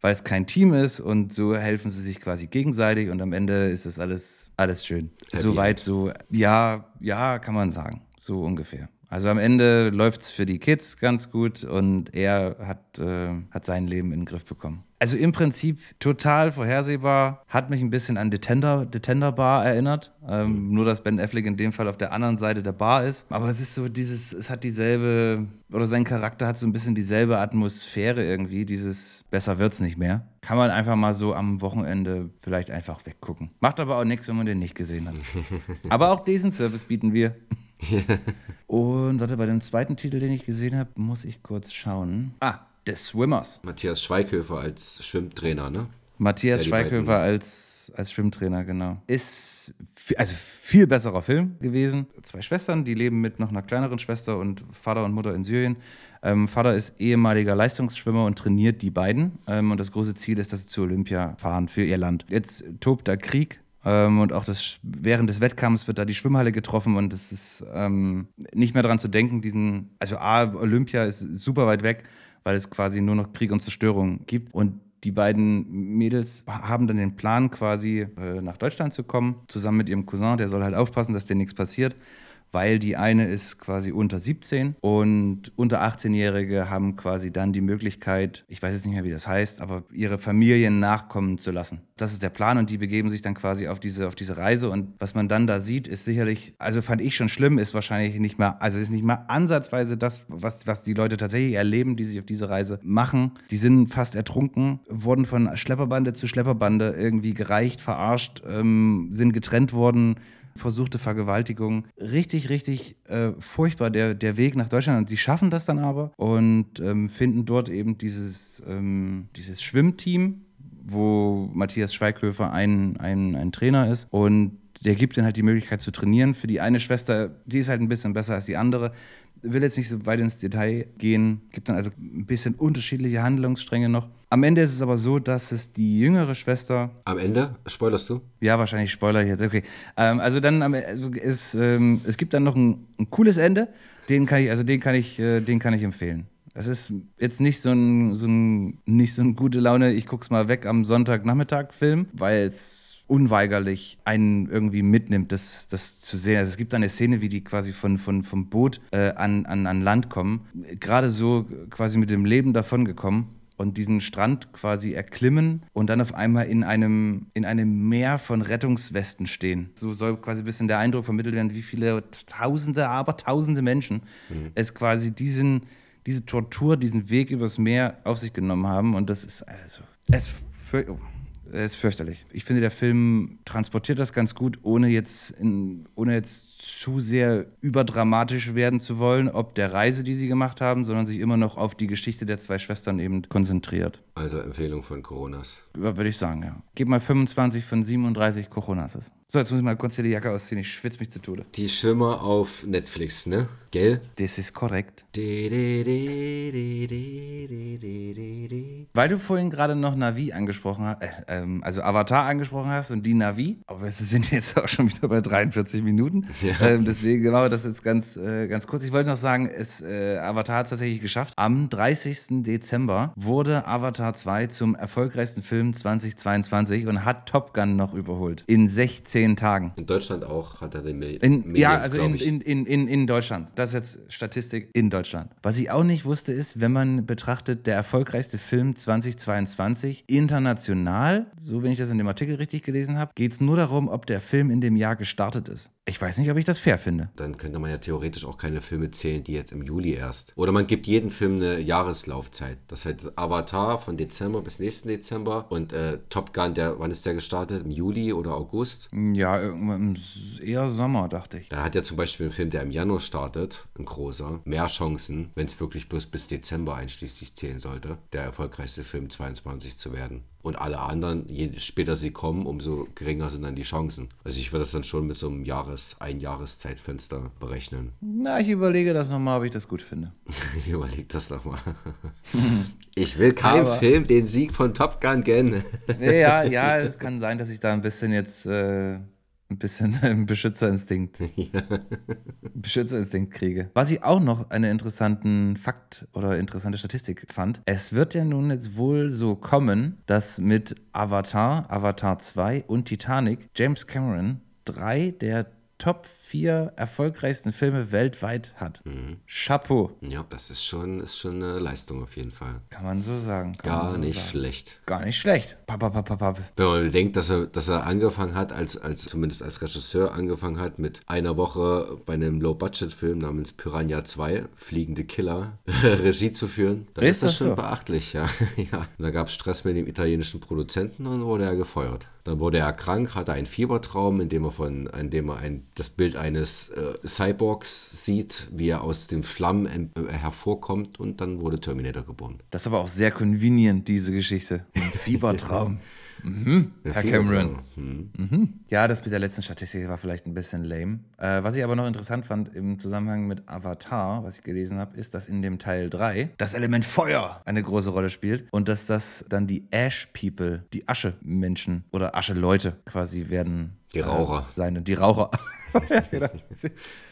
weil es kein Team ist. Und so helfen sie sich quasi gegenseitig und am Ende ist das alles, alles schön. Soweit so, ja, ja, kann man sagen. So ungefähr. Also am Ende läuft es für die Kids ganz gut und er hat, äh, hat sein Leben in den Griff bekommen. Also im Prinzip total vorhersehbar, hat mich ein bisschen an Detender, Detender Bar erinnert. Ähm, nur, dass Ben Affleck in dem Fall auf der anderen Seite der Bar ist. Aber es ist so dieses, es hat dieselbe, oder sein Charakter hat so ein bisschen dieselbe Atmosphäre irgendwie, dieses besser wird's nicht mehr. Kann man einfach mal so am Wochenende vielleicht einfach weggucken. Macht aber auch nichts, wenn man den nicht gesehen hat. aber auch diesen Service bieten wir. Und warte, bei dem zweiten Titel, den ich gesehen habe, muss ich kurz schauen. Ah, The Swimmers. Matthias Schweighöfer als Schwimmtrainer, ne? Matthias Schweighöfer als, als Schwimmtrainer, genau. Ist also viel besserer Film gewesen. Zwei Schwestern, die leben mit noch einer kleineren Schwester und Vater und Mutter in Syrien. Ähm, Vater ist ehemaliger Leistungsschwimmer und trainiert die beiden. Ähm, und das große Ziel ist, dass sie zu Olympia fahren für ihr Land. Jetzt tobt da Krieg ähm, und auch das, während des Wettkampfs wird da die Schwimmhalle getroffen und es ist ähm, nicht mehr daran zu denken, diesen, also A, Olympia ist super weit weg, weil es quasi nur noch Krieg und Zerstörung gibt. Und die beiden Mädels haben dann den Plan, quasi äh, nach Deutschland zu kommen, zusammen mit ihrem Cousin, der soll halt aufpassen, dass dir nichts passiert weil die eine ist quasi unter 17 und unter 18-Jährige haben quasi dann die Möglichkeit, ich weiß jetzt nicht mehr, wie das heißt, aber ihre Familien nachkommen zu lassen. Das ist der Plan und die begeben sich dann quasi auf diese, auf diese Reise und was man dann da sieht, ist sicherlich, also fand ich schon schlimm, ist wahrscheinlich nicht mehr, also ist nicht mal ansatzweise das, was, was die Leute tatsächlich erleben, die sich auf diese Reise machen. Die sind fast ertrunken, wurden von Schlepperbande zu Schlepperbande irgendwie gereicht, verarscht, ähm, sind getrennt worden versuchte Vergewaltigung. Richtig, richtig äh, furchtbar der, der Weg nach Deutschland. Und sie schaffen das dann aber und ähm, finden dort eben dieses, ähm, dieses Schwimmteam, wo Matthias Schweighöfer ein, ein, ein Trainer ist. Und der gibt ihnen halt die Möglichkeit zu trainieren. Für die eine Schwester, die ist halt ein bisschen besser als die andere will jetzt nicht so weit ins Detail gehen, gibt dann also ein bisschen unterschiedliche Handlungsstränge noch. Am Ende ist es aber so, dass es die jüngere Schwester. Am Ende? Spoilerst du? Ja, wahrscheinlich spoiler ich jetzt. Okay. Ähm, also dann also es, ähm, es gibt dann noch ein, ein, cooles Ende. Den kann ich, also den kann ich, äh, den kann ich empfehlen. Es ist jetzt nicht so ein, so ein, nicht so ein gute Laune, ich guck's mal weg am Sonntagnachmittag Film, weil es unweigerlich einen irgendwie mitnimmt, das, das zu sehen. Also es gibt eine Szene, wie die quasi von, von, vom Boot äh, an, an, an Land kommen, gerade so quasi mit dem Leben davongekommen und diesen Strand quasi erklimmen und dann auf einmal in einem, in einem Meer von Rettungswesten stehen. So soll quasi ein bisschen der Eindruck vermittelt werden, wie viele Tausende, aber Tausende Menschen mhm. es quasi diesen, diese Tortur, diesen Weg übers Meer auf sich genommen haben. Und das ist also, es für, oh ist fürchterlich. Ich finde, der Film transportiert das ganz gut, ohne jetzt, in, ohne jetzt zu sehr überdramatisch werden zu wollen, ob der Reise, die sie gemacht haben, sondern sich immer noch auf die Geschichte der zwei Schwestern eben konzentriert. Also Empfehlung von Coronas. Würde ich sagen, ja. Gib mal 25 von 37 Coronas. So, jetzt muss ich mal kurz hier die Jacke ausziehen. Ich schwitze mich zu Tode. Die Schwimmer auf Netflix, ne? Gell? Das ist korrekt. Weil du vorhin gerade noch Navi angesprochen hast, äh, ähm, also Avatar angesprochen hast und die Navi, aber wir sind jetzt auch schon wieder bei 43 Minuten. Ja. Ähm, deswegen machen wir das jetzt ganz, äh, ganz kurz. Ich wollte noch sagen, es, äh, Avatar hat es tatsächlich geschafft. Am 30. Dezember wurde Avatar 2 zum erfolgreichsten Film 2022 und hat Top Gun noch überholt. In 16 Tagen. In Deutschland auch hat er den Mil in, Millions, Ja, also in, in, in, in, in Deutschland. Das ist jetzt Statistik in Deutschland. Was ich auch nicht wusste, ist, wenn man betrachtet, der erfolgreichste Film 2022 international, so wenn ich das in dem Artikel richtig gelesen habe, geht es nur darum, ob der Film in dem Jahr gestartet ist. Ich weiß nicht, ob ich das fair finde. Dann könnte man ja theoretisch auch keine Filme zählen, die jetzt im Juli erst. Oder man gibt jedem Film eine Jahreslaufzeit. Das heißt Avatar von Dezember bis nächsten Dezember und äh, Top Gun, der, wann ist der gestartet? Im Juli oder August? Ja, irgendwann eher Sommer, dachte ich. Da hat ja zum Beispiel ein Film, der im Januar startet, ein großer, mehr Chancen, wenn es wirklich bloß bis Dezember einschließlich zählen sollte, der erfolgreichste Film 22 zu werden. Und alle anderen, je später sie kommen, umso geringer sind dann die Chancen. Also ich würde das dann schon mit so einem Jahres-, Einjahreszeitfenster berechnen. Na, ich überlege das nochmal, ob ich das gut finde. ich überlege das nochmal. ich will keinen Aber, Film den Sieg von Top Gun kennen. ja, ja, es kann sein, dass ich da ein bisschen jetzt... Äh ein bisschen einen Beschützerinstinkt. Ja. Beschützerinstinkt kriege. Was ich auch noch einen interessanten Fakt oder interessante Statistik fand, es wird ja nun jetzt wohl so kommen, dass mit Avatar, Avatar 2 und Titanic James Cameron drei der Top 4 erfolgreichsten Filme weltweit hat. Chapeau. Ja, das ist schon, ist schon eine Leistung auf jeden Fall. Kann man so sagen. Gar so nicht sagen. schlecht. Gar nicht schlecht. Papp, papp, papp, papp. Wenn man bedenkt, dass er, dass er angefangen hat, als, als zumindest als Regisseur angefangen hat, mit einer Woche bei einem Low-Budget-Film namens Piranha 2, Fliegende Killer, Regie zu führen, dann Ist ist, das das schon so? beachtlich, ja. ja. Und da gab es Stress mit dem italienischen Produzenten und wurde er gefeuert. Dann wurde er krank, hatte einen Fiebertraum, in dem er, von, in dem er ein, das Bild eines äh, Cyborgs sieht, wie er aus den Flammen äh, hervorkommt und dann wurde Terminator geboren. Das ist aber auch sehr convenient, diese Geschichte. Ein Fiebertraum. mhm, Herr. Cameron. Hm. Ja, das mit der letzten Statistik war vielleicht ein bisschen lame. Äh, was ich aber noch interessant fand im Zusammenhang mit Avatar, was ich gelesen habe, ist, dass in dem Teil 3 das Element Feuer eine große Rolle spielt und dass das dann die Ash People, die Asche-Menschen oder Asche-Leute quasi werden. Die Raucher. Äh, sein. Die Raucher. ja, genau.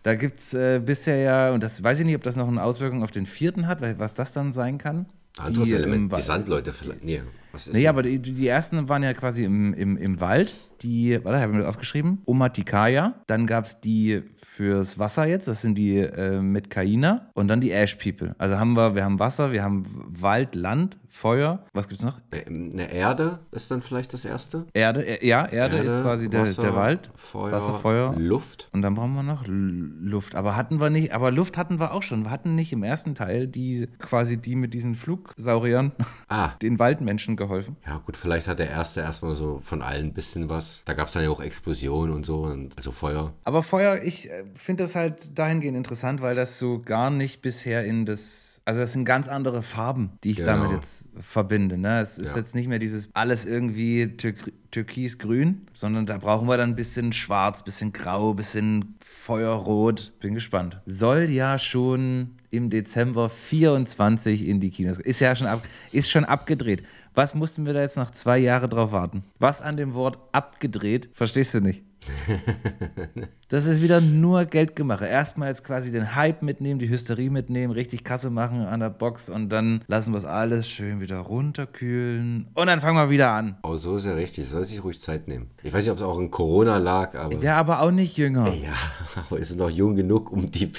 Da gibt es äh, bisher ja, und das weiß ich nicht, ob das noch eine Auswirkung auf den vierten hat, weil was das dann sein kann. Anderes Die, ähm, Element, Wa- die Sandleute vielleicht. Nee, was denn? aber die, die ersten waren ja quasi im, im, im Wald. Die, warte, habe ich mir das aufgeschrieben. Omatikaya. Dann gab es die fürs Wasser jetzt. Das sind die äh, mit Kaina. Und dann die Ash People. Also haben wir, wir haben Wasser, wir haben Wald, Land, Feuer. Was gibt's noch? Äh, Eine Erde ist dann vielleicht das erste. Erde. Äh, ja, Erde, ist quasi der, Wasser, der Wald. Feuer, Wasser, Feuer. Luft. Und dann brauchen wir noch Luft. Aber hatten wir nicht, aber Luft hatten wir auch schon. Wir hatten nicht im ersten Teil die quasi die mit diesen Flugsauriern Ah, den Waldmenschen geholfen. Ja gut, vielleicht hat der erste erstmal so von allen ein bisschen was. Da gab es dann ja auch Explosionen und so, und, also Feuer. Aber Feuer, ich äh, finde das halt dahingehend interessant, weil das so gar nicht bisher in das. Also, das sind ganz andere Farben, die ich Genau. damit jetzt verbinde. Ne? Es ist Ja. jetzt nicht mehr dieses alles irgendwie tür türkisgrün, sondern da brauchen wir dann ein bisschen schwarz, bisschen grau, bisschen Feuerrot. Bin gespannt. Soll ja schon im Dezember 24 in die Kinos. Ist ja schon, ab, ist schon abgedreht. Was mussten wir da jetzt noch zwei Jahre drauf warten? Was an dem Wort abgedreht, verstehst du nicht? Das ist wieder nur Geldgemache. Erstmal jetzt quasi den Hype mitnehmen, die Hysterie mitnehmen, richtig Kasse machen an der Box und dann lassen wir es alles schön wieder runterkühlen und dann fangen wir wieder an. Oh, so ist ja richtig. Soll sich ruhig Zeit nehmen. Ich weiß nicht, ob es auch in Corona lag, aber. Ja, aber auch nicht jünger. Ja, aber ist noch jung genug, um die,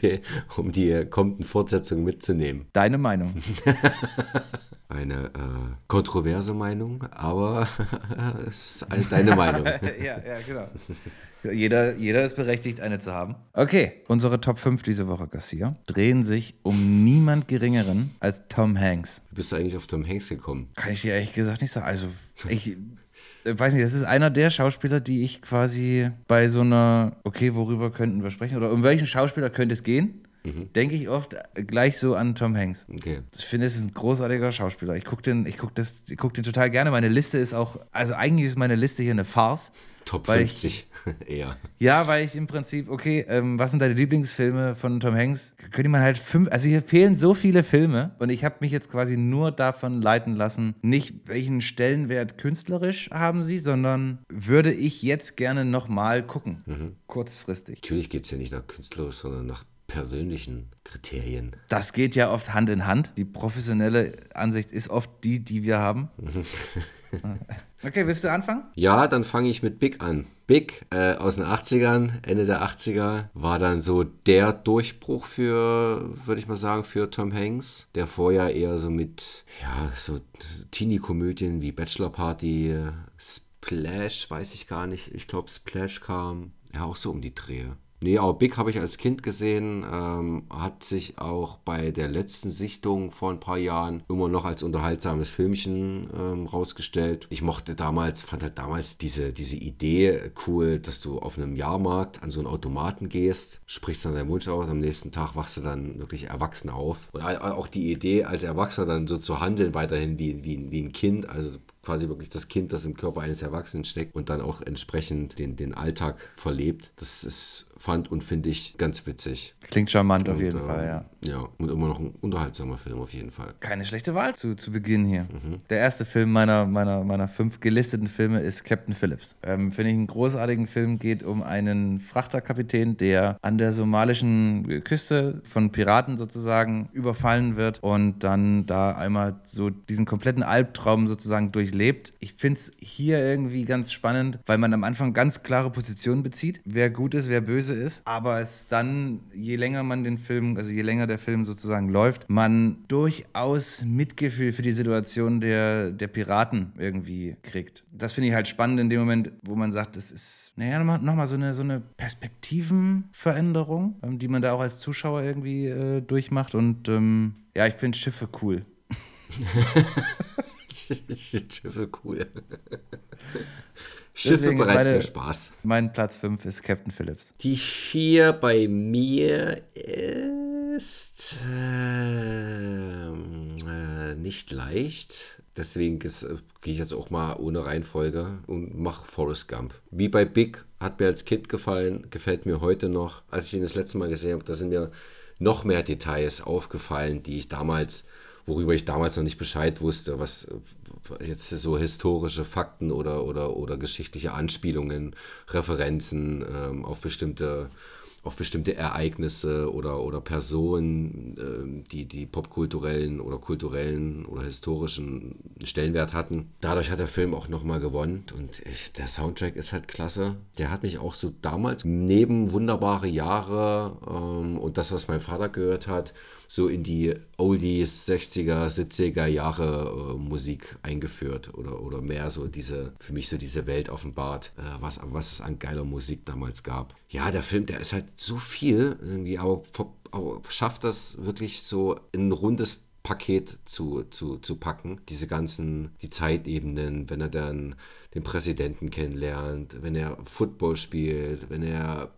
um die äh, kommenden Fortsetzungen mitzunehmen. Deine Meinung. Eine äh, kontroverse Meinung, aber es ist halt deine Meinung. ja, ja, genau. Jeder, jeder ist berechtigt, eine zu haben. Okay, unsere Top 5 diese Woche, Garcia, drehen sich um niemand Geringeren als Tom Hanks. Wie bist du eigentlich auf Tom Hanks gekommen? Kann ich dir ehrlich gesagt nicht sagen. Also, ich äh, weiß nicht, das ist einer der Schauspieler, die ich quasi bei so einer, okay, worüber könnten wir sprechen? Oder um welchen Schauspieler könnte es gehen? Denke ich oft gleich so an Tom Hanks. Okay. Ich finde, es ist ein großartiger Schauspieler. Ich gucke den, ich guck das, ich guck den total gerne. Meine Liste ist auch, also eigentlich ist meine Liste hier eine Farce. Top Weil ich- 50 eher. Ja, weil ich im Prinzip, okay, ähm, was sind deine Lieblingsfilme von Tom Hanks? Könnte man halt fünf, also hier fehlen so viele Filme und ich habe mich jetzt quasi nur davon leiten lassen, nicht welchen Stellenwert künstlerisch haben sie, sondern würde ich jetzt gerne nochmal gucken, kurzfristig. Natürlich geht es ja nicht nach künstlerisch, sondern nach persönlichen Kriterien. Das geht ja oft Hand in Hand. Die professionelle Ansicht ist oft die, die wir haben. Okay, willst du anfangen? Ja, dann fange ich mit Big an. Big äh, aus den 80ern, Ende der 80er, war dann so der Durchbruch für, würde ich mal sagen, für Tom Hanks, der vorher eher so mit, ja, so Teenie-Komödien wie Bachelor Party, äh, Splash, weiß ich gar nicht, ich glaube Splash kam, ja, auch so um die Drehe. Nee, aber Big habe ich als Kind gesehen, ähm, hat sich auch bei der letzten Sichtung vor ein paar Jahren immer noch als unterhaltsames Filmchen ähm, rausgestellt. Ich mochte damals, fand halt damals diese, diese Idee cool, dass du auf einem Jahrmarkt an so einen Automaten gehst, sprichst dann deinen Wunsch aus, am nächsten Tag wachst du dann wirklich erwachsen auf. Und auch die Idee, als Erwachsener dann so zu handeln, weiterhin wie, wie, wie ein Kind, also quasi wirklich das Kind, das im Körper eines Erwachsenen steckt und dann auch entsprechend den, den Alltag verlebt. Das ist, fand und finde ich ganz witzig. Klingt charmant auf Und, jeden ähm, Fall, ja. Ja, und immer noch ein unterhaltsamer Film auf jeden Fall. Keine schlechte Wahl zu, zu Beginn hier. Der erste Film meiner, meiner, meiner fünf gelisteten Filme ist Captain Phillips. Ähm, Finde ich einen großartigen Film, geht um einen Frachterkapitän, der an der somalischen Küste von Piraten sozusagen überfallen wird und dann da einmal so diesen kompletten Albtraum sozusagen durchlebt lebt. Ich finde es hier irgendwie ganz spannend, weil man am Anfang ganz klare Positionen bezieht, wer gut ist, wer böse ist, aber es dann, je länger man den Film, also je länger der Film sozusagen läuft, man durchaus Mitgefühl für die Situation der, der Piraten irgendwie kriegt. Das finde ich halt spannend in dem Moment, wo man sagt, es ist, naja, nochmal so eine, so eine Perspektivenveränderung, ähm, die man da auch als Zuschauer irgendwie äh, durchmacht und ähm, ja, ich finde Schiffe cool. ich finde Schiffe cool. Schiffe bereiten meine, mir Spaß. Mein Platz 5 ist Captain Phillips. Die 4 bei mir ist äh, äh, nicht leicht. Deswegen äh, gehe ich jetzt auch mal ohne Reihenfolge und mache Forrest Gump. Wie bei Big hat mir als Kind gefallen, gefällt mir heute noch. Als ich ihn das letzte Mal gesehen habe, da sind mir noch mehr Details aufgefallen, die ich damals, worüber ich damals noch nicht Bescheid wusste, was jetzt so historische Fakten oder, oder, oder geschichtliche Anspielungen, Referenzen ähm, auf bestimmte auf bestimmte Ereignisse oder, oder Personen, äh, die, die popkulturellen oder kulturellen oder historischen Stellenwert hatten. Dadurch hat der Film auch nochmal gewonnen und ich, der Soundtrack ist halt klasse. Der hat mich auch so damals neben wunderbare Jahre ähm, und das, was mein Vater gehört hat, so in die Oldies 60er, 70er Jahre äh, Musik eingeführt oder, oder mehr so diese, für mich so diese Welt offenbart, äh, was, was es an geiler Musik damals gab. Ja, der Film, der ist halt so viel irgendwie, aber, aber schafft das wirklich so in ein rundes Paket zu, zu, zu packen. Diese ganzen, die Zeitebenen, wenn er dann den Präsidenten kennenlernt, wenn er Football spielt, wenn er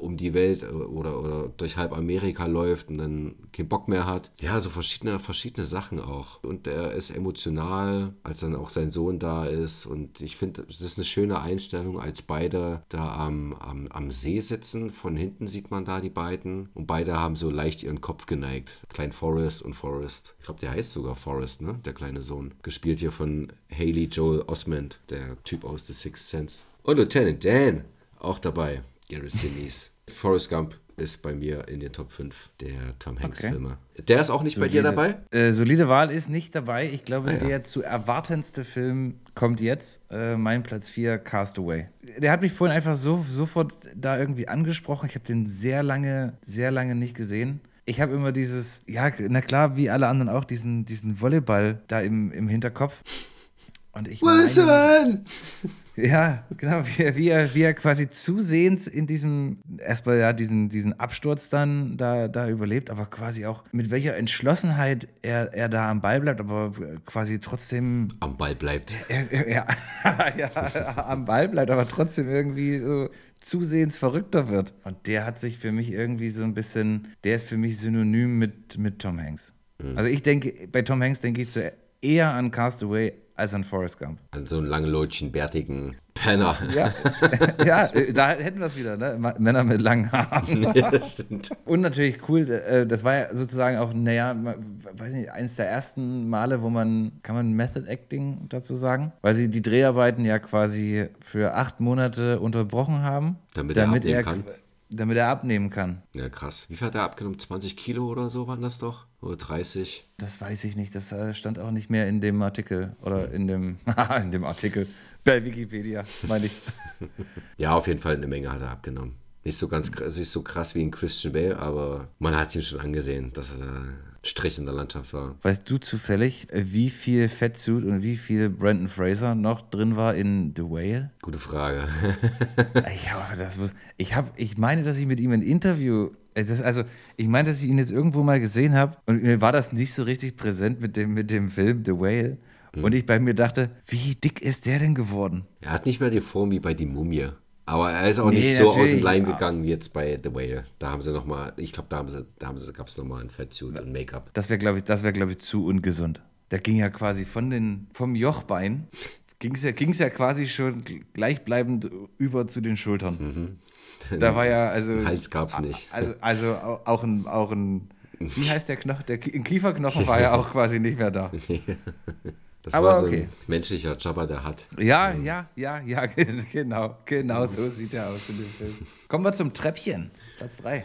um die Welt äh, oder, oder durch halb Amerika läuft und dann keinen Bock mehr hat. Ja, so verschiedene, verschiedene Sachen auch. Und er ist emotional, als dann auch sein Sohn da ist. Und ich finde, das ist eine schöne Einstellung, als beide da am, am, am See sitzen. Von hinten sieht man da die beiden. Und beide haben so leicht ihren Kopf geneigt. Klein Forrest und Forrest. Ich glaube, der heißt sogar Forrest, ne? Der kleine Sohn. Gespielt hier von Haley Joel Osment, der Typ aus The Sixth Sense. Und Lieutenant Dan auch dabei. Gary Sinise. Forrest Gump ist bei mir in den Top 5 der Tom Hanks-Filme. Okay. Der ist auch nicht solide, bei dir dabei? Äh, solide Wahl ist nicht dabei. Ich glaube, ah, ja. der zu erwartendste Film kommt jetzt. Äh, mein Platz 4, Castaway. Der hat mich vorhin einfach so sofort da irgendwie angesprochen. Ich habe den sehr lange, sehr lange nicht gesehen. Ich habe immer dieses, ja, na klar, wie alle anderen auch, diesen, diesen Volleyball da im, im Hinterkopf. Und ich Was meine, ja, genau, wie er, wie, er, wie er quasi zusehends in diesem, erstmal ja, diesen, diesen Absturz dann da, da überlebt, aber quasi auch mit welcher Entschlossenheit er, er da am Ball bleibt, aber quasi trotzdem. Am Ball bleibt. Er, er, ja, ja, am Ball bleibt, aber trotzdem irgendwie so zusehends verrückter wird. Und der hat sich für mich irgendwie so ein bisschen, der ist für mich synonym mit, mit Tom Hanks. Mhm. Also ich denke, bei Tom Hanks denke ich zu, eher an Castaway als an Forrest Gump. An so einen langlotschen, bärtigen Penner. Ja, ja da hätten wir es wieder, ne? Männer mit langen Haaren. Ja, stimmt. Und natürlich cool, äh, das war ja sozusagen auch, naja, weiß nicht, eines der ersten Male, wo man, kann man Method Acting dazu sagen? Weil sie die Dreharbeiten ja quasi für acht Monate unterbrochen haben. Damit, damit er, kann. Damit er abnehmen kann. Ja, krass. Wie viel hat er abgenommen? 20 Kilo oder so waren das doch? Oder 30? Das weiß ich nicht. Das äh, stand auch nicht mehr in dem Artikel. Oder in dem, in dem Artikel. Bei Wikipedia, meine ich. ja, auf jeden Fall eine Menge hat er abgenommen. Nicht so ganz nicht so krass wie ein Christian Bale, aber man hat ihm schon angesehen, dass er da Strich in der Landschaft war. Weißt du zufällig, wie viel Fettsuit und wie viel Brandon Fraser noch drin war in The Whale? Gute Frage. ich hoffe, das muss. Ich, hab, ich meine, dass ich mit ihm ein Interview. Das, also, ich meine, dass ich ihn jetzt irgendwo mal gesehen habe und mir war das nicht so richtig präsent mit dem, mit dem Film The Whale. Mhm. Und ich bei mir dachte, wie dick ist der denn geworden? Er hat nicht mehr die Form wie bei Die Mumie. Aber er ist auch nee, nicht so aus dem Line gegangen wie jetzt bei The Whale. Da haben sie nochmal, ich glaube, da, haben sie, da haben sie, gab es nochmal ein Fettsuit und Make-up. Das wäre, glaube ich, das wäre, glaube ich, zu ungesund. Der ging ja quasi von den, vom Jochbein, ging es ja, ging's ja quasi schon gleichbleibend über zu den Schultern. Mhm. Da war ja, also. Hals gab es nicht. Also, also auch ein, auch ein, wie heißt der Knochen? Der Kieferknochen war ja auch quasi nicht mehr da. Das Aber war so okay. ein menschlicher Jabba, der hat. Ja, ja, ja, ja, genau. Genau so sieht er aus in dem Film. Kommen wir zum Treppchen. Platz 3.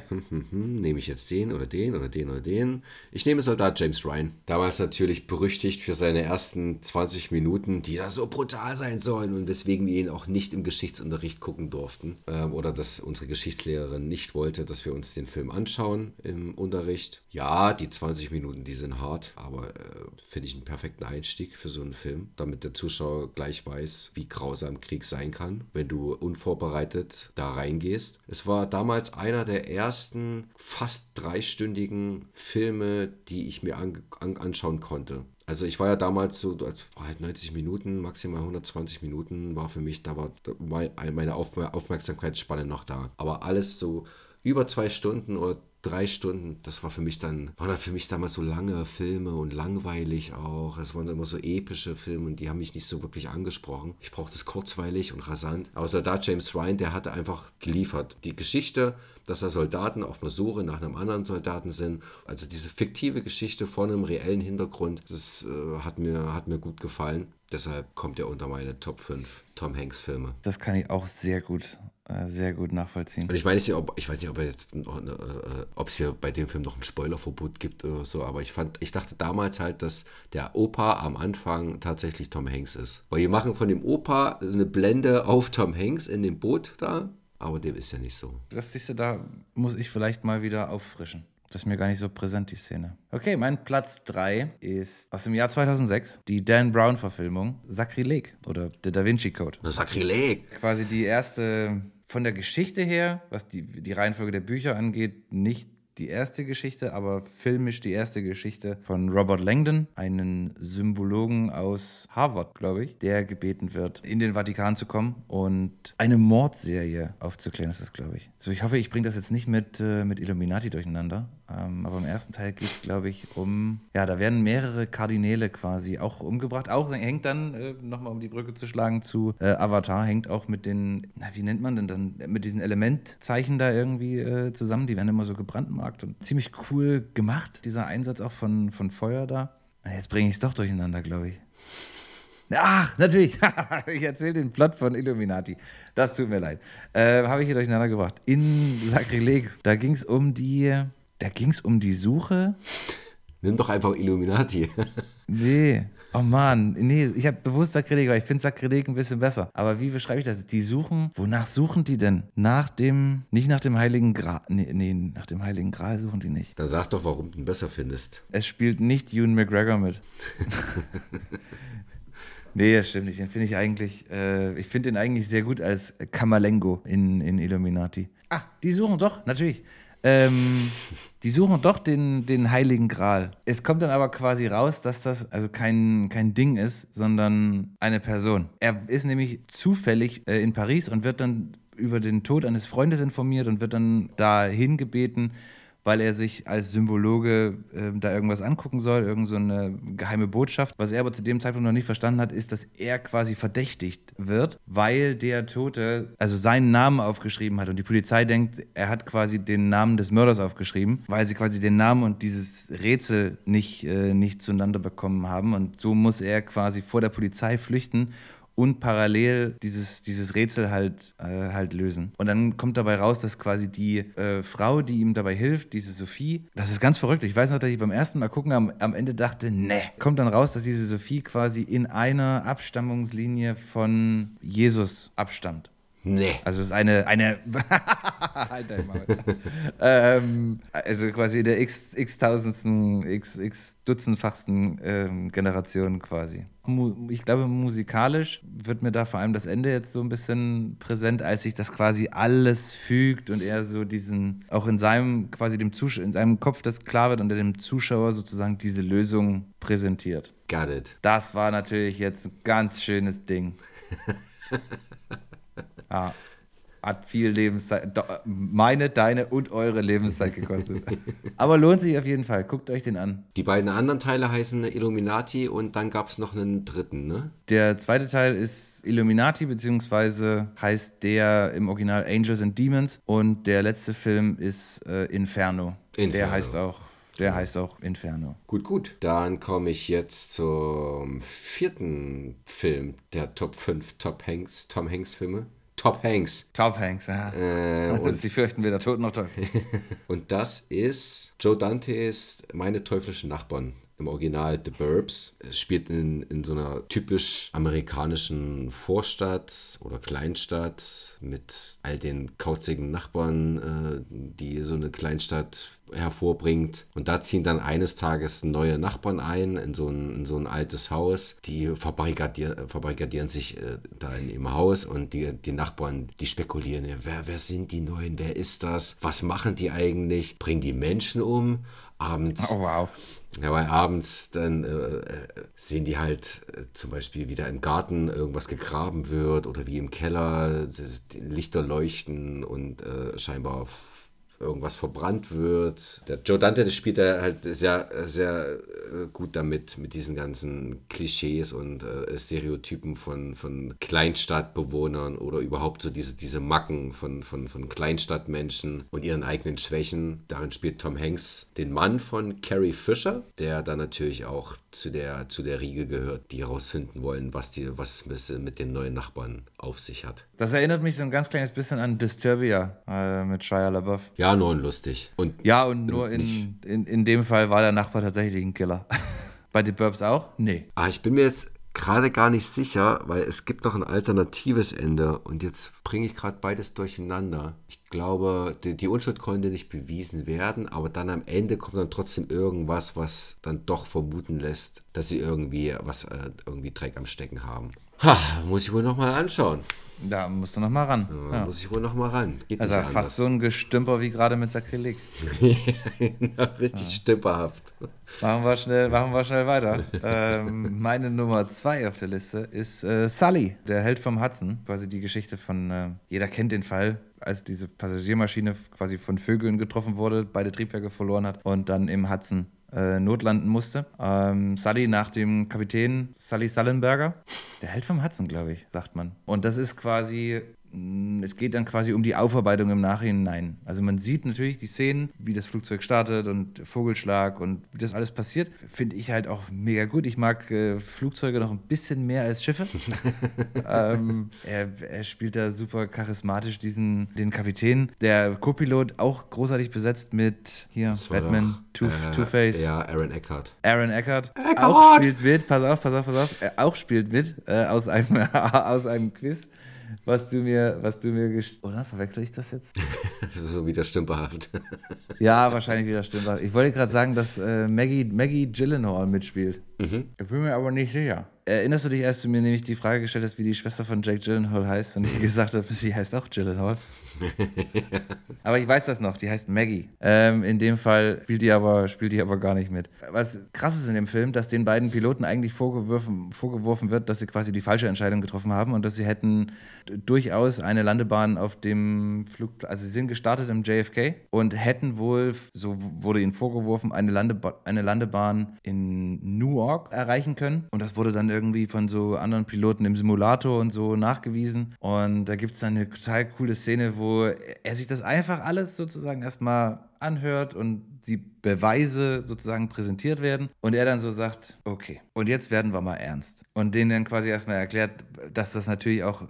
nehme ich jetzt den oder den oder den oder den? Ich nehme Soldat James Ryan. Damals natürlich berüchtigt für seine ersten 20 Minuten, die da so brutal sein sollen und weswegen wir ihn auch nicht im Geschichtsunterricht gucken durften. Ähm, oder dass unsere Geschichtslehrerin nicht wollte, dass wir uns den Film anschauen im Unterricht. Ja, die 20 Minuten, die sind hart, aber äh, finde ich einen perfekten Einstieg für so einen Film, damit der Zuschauer gleich weiß, wie grausam Krieg sein kann, wenn du unvorbereitet da reingehst. Es war damals einer der ersten fast dreistündigen Filme, die ich mir an, an, anschauen konnte. Also ich war ja damals so, halt 90 Minuten, maximal 120 Minuten war für mich, da war meine Aufmerksamkeitsspanne noch da. Aber alles so über zwei Stunden oder drei Stunden, das war für mich dann, waren dann für mich damals so lange Filme und langweilig auch. Es waren immer so epische Filme und die haben mich nicht so wirklich angesprochen. Ich brauchte es kurzweilig und rasant. Außer da James Ryan, der hatte einfach geliefert. Die Geschichte, dass da Soldaten auf einer Suche nach einem anderen Soldaten sind. Also diese fiktive Geschichte vor einem reellen Hintergrund, das äh, hat, mir, hat mir gut gefallen. Deshalb kommt er unter meine Top 5 Tom Hanks Filme. Das kann ich auch sehr gut sehr gut nachvollziehen. Und ich meine, ich, ich weiß nicht, ob, eine, äh, ob es hier bei dem Film noch ein Spoilerverbot gibt oder so, aber ich fand, ich dachte damals halt, dass der Opa am Anfang tatsächlich Tom Hanks ist. Weil die machen von dem Opa eine Blende auf Tom Hanks in dem Boot da, aber dem ist ja nicht so. Das siehst du, da muss ich vielleicht mal wieder auffrischen. Das ist mir gar nicht so präsent, die Szene. Okay, mein Platz 3 ist aus dem Jahr 2006, die Dan Brown-Verfilmung Sakrileg oder The Da Vinci Code. Sakrileg! Quasi die erste von der Geschichte her, was die, die Reihenfolge der Bücher angeht, nicht die erste Geschichte, aber filmisch die erste Geschichte von Robert Langdon, einen Symbologen aus Harvard, glaube ich, der gebeten wird, in den Vatikan zu kommen und eine Mordserie aufzuklären, ist das, glaube ich. So, ich hoffe, ich bringe das jetzt nicht mit, äh, mit Illuminati durcheinander, ähm, aber im ersten Teil geht es, glaube ich, um, ja, da werden mehrere Kardinäle quasi auch umgebracht. Auch hängt dann, äh, nochmal um die Brücke zu schlagen, zu äh, Avatar, hängt auch mit den, na, wie nennt man denn dann, mit diesen Elementzeichen da irgendwie äh, zusammen. Die werden immer so gebrandmarkt und ziemlich cool gemacht, dieser Einsatz auch von, von Feuer da. Jetzt bringe ich es doch durcheinander, glaube ich. Ach, natürlich. ich erzähle den Plot von Illuminati. Das tut mir leid. Äh, Habe ich hier durcheinander gebracht. In Sakrileg, da ging es um die da ging es um die Suche. Nimm doch einfach Illuminati. nee. Oh Mann, nee, ich habe bewusst Sakrileg, weil ich finde Sakrileg ein bisschen besser. Aber wie beschreibe ich das? Die suchen, wonach suchen die denn? Nach dem, nicht nach dem Heiligen Gral, nee, nee, nach dem Heiligen Gral suchen die nicht. Dann sag doch, warum du ihn besser findest. Es spielt nicht Ewan McGregor mit. nee, das stimmt nicht. Den finde ich eigentlich, äh, ich finde den eigentlich sehr gut als Kamalengo in, in Illuminati. Ah, die suchen doch, natürlich. Ähm, die suchen doch den, den Heiligen Gral. Es kommt dann aber quasi raus, dass das also kein, kein Ding ist, sondern eine Person. Er ist nämlich zufällig äh, in Paris und wird dann über den Tod eines Freundes informiert und wird dann dahin gebeten, weil er sich als Symbologe äh, da irgendwas angucken soll, irgendeine so geheime Botschaft. Was er aber zu dem Zeitpunkt noch nicht verstanden hat, ist, dass er quasi verdächtigt wird, weil der Tote also seinen Namen aufgeschrieben hat und die Polizei denkt, er hat quasi den Namen des Mörders aufgeschrieben, weil sie quasi den Namen und dieses Rätsel nicht, äh, nicht zueinander bekommen haben und so muss er quasi vor der Polizei flüchten und parallel dieses, dieses Rätsel halt, äh, halt lösen. Und dann kommt dabei raus, dass quasi die äh, Frau, die ihm dabei hilft, diese Sophie, das ist ganz verrückt. Ich weiß noch, dass ich beim ersten Mal gucken am, am Ende dachte, ne. Kommt dann raus, dass diese Sophie quasi in einer Abstammungslinie von Jesus abstammt. Nee. Also es ist eine, eine halt ähm, also quasi der x, x tausendsten, x, x dutzendfachsten ähm, Generation quasi. Ich glaube, musikalisch wird mir da vor allem das Ende jetzt so ein bisschen präsent, als sich das quasi alles fügt und er so diesen, auch in seinem, quasi dem Zuschauer, in seinem Kopf das klar wird und er dem Zuschauer sozusagen diese Lösung präsentiert. Got it. Das war natürlich jetzt ein ganz schönes Ding. Ja. Hat viel Lebenszeit, meine, deine und eure Lebenszeit gekostet. Aber lohnt sich auf jeden Fall. Guckt euch den an. Die beiden anderen Teile heißen Illuminati und dann gab es noch einen dritten, ne? Der zweite Teil ist Illuminati, beziehungsweise heißt der im Original Angels and Demons und der letzte Film ist äh, Inferno. Inferno. Der heißt auch der heißt auch Inferno. Gut, gut. Dann komme ich jetzt zum vierten Film der Top 5 Top Hanks, Tom Hanks Filme. Top Hanks. Top Hanks, ja. Äh, und Sie fürchten weder Tod noch Teufel. und das ist Joe Dantes Meine teuflischen Nachbarn im Original The Burbs. Es spielt in, in so einer typisch amerikanischen Vorstadt oder Kleinstadt mit all den kauzigen Nachbarn, äh, die so eine Kleinstadt hervorbringt. Und da ziehen dann eines Tages neue Nachbarn ein in so ein, in so ein altes Haus. Die verbarrikadieren, verbarrikadieren sich äh, da in ihrem Haus und die, die Nachbarn, die spekulieren, ja, wer, wer sind die Neuen, wer ist das, was machen die eigentlich, bringen die Menschen um? Abends oh, wow. Ja, weil abends dann äh, äh, sehen die halt äh, zum Beispiel wieder im Garten irgendwas gegraben wird oder wie im Keller die Lichter leuchten und äh, scheinbar irgendwas verbrannt wird. Der Joe Dante, das spielt er halt sehr, sehr äh, gut damit, mit diesen ganzen Klischees und äh, Stereotypen von, von Kleinstadtbewohnern oder überhaupt so diese, diese Macken von, von, von Kleinstadtmenschen und ihren eigenen Schwächen. Darin spielt Tom Hanks den Mann von Carrie Fisher, der dann natürlich auch zu der, zu der Riege gehört, die herausfinden wollen, was, die, was mit den neuen Nachbarn auf sich hat. Das erinnert mich so ein ganz kleines bisschen an Disturbia äh, mit Shia LaBeouf. Ja, nur in lustig. Und ja, und nur in, in, in dem Fall war der Nachbar tatsächlich ein Killer. Bei The Burbs auch? Nee. Ah, ich bin mir jetzt gerade gar nicht sicher, weil es gibt noch ein alternatives Ende und jetzt bringe ich gerade beides durcheinander. Ich glaube, die, die, Unschuld konnte nicht bewiesen werden, aber dann am Ende kommt dann trotzdem irgendwas, was dann doch vermuten lässt, dass sie irgendwie was äh, irgendwie Dreck am Stecken haben. Ha, muss ich wohl nochmal anschauen. Da musst du nochmal ran. Ja, ja. Muss ich wohl nochmal ran. Geht also fast anders. so ein Gestümper wie gerade mit Sakrileg. Richtig ja. stümperhaft. Machen wir schnell, machen wir schnell weiter. ähm, meine Nummer zwei auf der Liste ist äh, Sully, der Held vom Hudson. Quasi die Geschichte von, äh, jeder kennt den Fall, als diese Passagiermaschine quasi von Vögeln getroffen wurde, beide Triebwerke verloren hat und dann im Hudson äh, notlanden musste. Ähm, Sully nach dem Kapitän Sully Sullenberger. Der Held vom Hudson, glaube ich, sagt man. Und das ist quasi es geht dann quasi um die Aufarbeitung im Nachhinein. Also man sieht natürlich die Szenen, wie das Flugzeug startet und Vogelschlag und wie das alles passiert. Finde ich halt auch mega gut. Ich mag äh, Flugzeuge noch ein bisschen mehr als Schiffe. ähm, er, er, spielt da super charismatisch diesen, den Kapitän. Der Co-Pilot auch großartig besetzt mit hier Batman, Two, äh, Two-Face. Ja, Aaron Eckhart. Aaron Eckhart. Eckhart. Auch spielt mit, pass auf, pass auf, pass auf, er auch spielt mit äh, aus, einem, aus einem Quiz was du mir, was du mir Oder verwechsel ich das jetzt? so wieder stümperhaft. ja, wahrscheinlich wieder stümperhaft. Ich wollte gerade sagen, dass äh, Maggie, Maggie Gyllenhaal mitspielt. Mhm. Ich bin mir aber nicht sicher. Erinnerst du dich, als du mir nämlich die Frage gestellt hast, wie die Schwester von Jake Gyllenhaal heißt und ich gesagt habe, sie heißt auch Gyllenhaal? aber ich weiß das noch, die heißt Maggie. Ähm, in dem Fall spielt die, aber, spielt die aber gar nicht mit. Was krass ist in dem Film, dass den beiden Piloten eigentlich vorgeworfen, vorgeworfen wird, dass sie quasi die falsche Entscheidung getroffen haben und dass sie hätten durchaus eine Landebahn auf dem Flugplatz, also sie sind gestartet im JFK und hätten wohl, so wurde ihnen vorgeworfen, eine, Landeba eine Landebahn in Newark erreichen können. Und das wurde dann irgendwie von so anderen Piloten im Simulator und so nachgewiesen. Und da gibt es dann eine total coole Szene, wo er sich das einfach alles sozusagen erstmal anhört und die Beweise sozusagen präsentiert werden und er dann so sagt, okay, und jetzt werden wir mal ernst. Und denen dann quasi erstmal erklärt, dass das natürlich auch äh,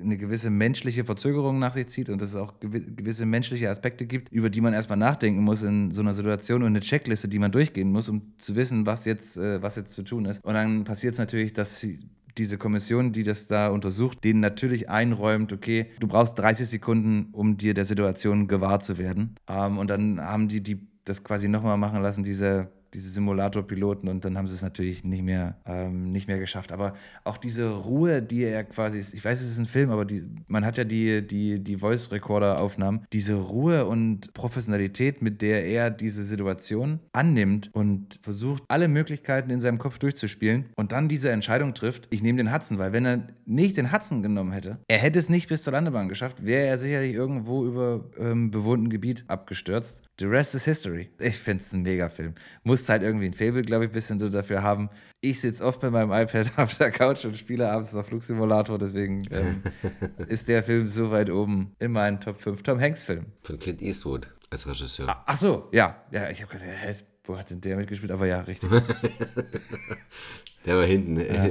eine gewisse menschliche Verzögerung nach sich zieht und dass es auch gewisse menschliche Aspekte gibt, über die man erstmal nachdenken muss in so einer Situation und eine Checkliste, die man durchgehen muss, um zu wissen, was jetzt, äh, was jetzt zu tun ist. Und dann passiert es natürlich, dass sie diese Kommission, die das da untersucht, denen natürlich einräumt, okay, du brauchst 30 Sekunden, um dir der Situation gewahr zu werden. Ähm, und dann haben die, die das quasi nochmal machen lassen, diese diese Simulator-Piloten und dann haben sie es natürlich nicht mehr, ähm, nicht mehr geschafft. Aber auch diese Ruhe, die er quasi, ich weiß, es ist ein Film, aber die, man hat ja die, die, die Voice-Recorder-Aufnahmen, diese Ruhe und Professionalität, mit der er diese Situation annimmt und versucht, alle Möglichkeiten in seinem Kopf durchzuspielen und dann diese Entscheidung trifft, ich nehme den Hudson, weil wenn er nicht den Hudson genommen hätte, er hätte es nicht bis zur Landebahn geschafft, wäre er sicherlich irgendwo über ähm, bewohnten Gebiet abgestürzt. The rest is history. Ich finde es ein Megafilm. Musst halt irgendwie ein Fable, glaube ich, ein bisschen so dafür haben. Ich sitze oft mit meinem iPad auf der Couch und spiele abends noch Flugsimulator, deswegen ähm, ist der Film so weit oben in meinen Top 5 Tom Hanks-Film. Von Clint Eastwood als Regisseur. Ach, ach so, ja. Ja, ich habe gedacht, hä, wo hat denn der mitgespielt? Aber ja, richtig. der war hinten. Ja.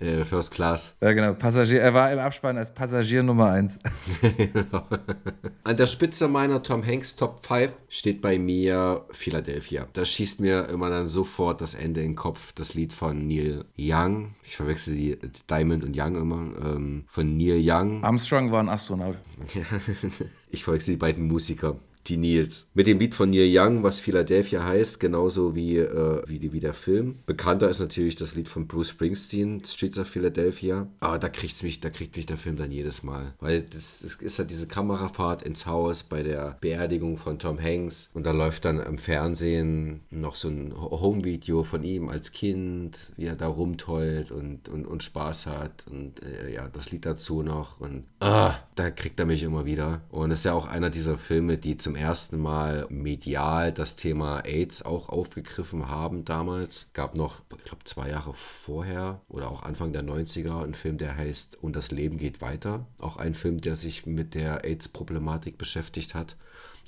Äh, First Class. Ja, genau. Passagier, er war im Abspann als Passagier Nummer 1. An der Spitze meiner Tom Hanks Top 5 steht bei mir Philadelphia. Da schießt mir immer dann sofort das Ende in den Kopf. Das Lied von Neil Young. Ich verwechsel die Diamond und Young immer. Ähm, von Neil Young. Armstrong war ein Astronaut. ich verwechsel die beiden Musiker die Nils. Mit dem Lied von Neil Young, was Philadelphia heißt, genauso wie, äh, wie, wie der Film. Bekannter ist natürlich das Lied von Bruce Springsteen, Streets of Philadelphia. Aber da kriegt's mich, da kriegt mich der Film dann jedes Mal. Weil das, das ist halt diese Kamerafahrt ins Haus bei der Beerdigung von Tom Hanks. Und da läuft dann im Fernsehen noch so ein Home-Video von ihm als Kind, wie er da rumtollt und, und, und Spaß hat. Und äh, ja, das Lied dazu noch. Und ah, da kriegt er mich immer wieder. Und es ist ja auch einer dieser Filme, die zum ersten Mal medial das Thema AIDS auch aufgegriffen haben damals. Gab noch, ich glaube, zwei Jahre vorher oder auch Anfang der 90er einen Film, der heißt Und das Leben geht weiter. Auch ein Film, der sich mit der AIDS-Problematik beschäftigt hat.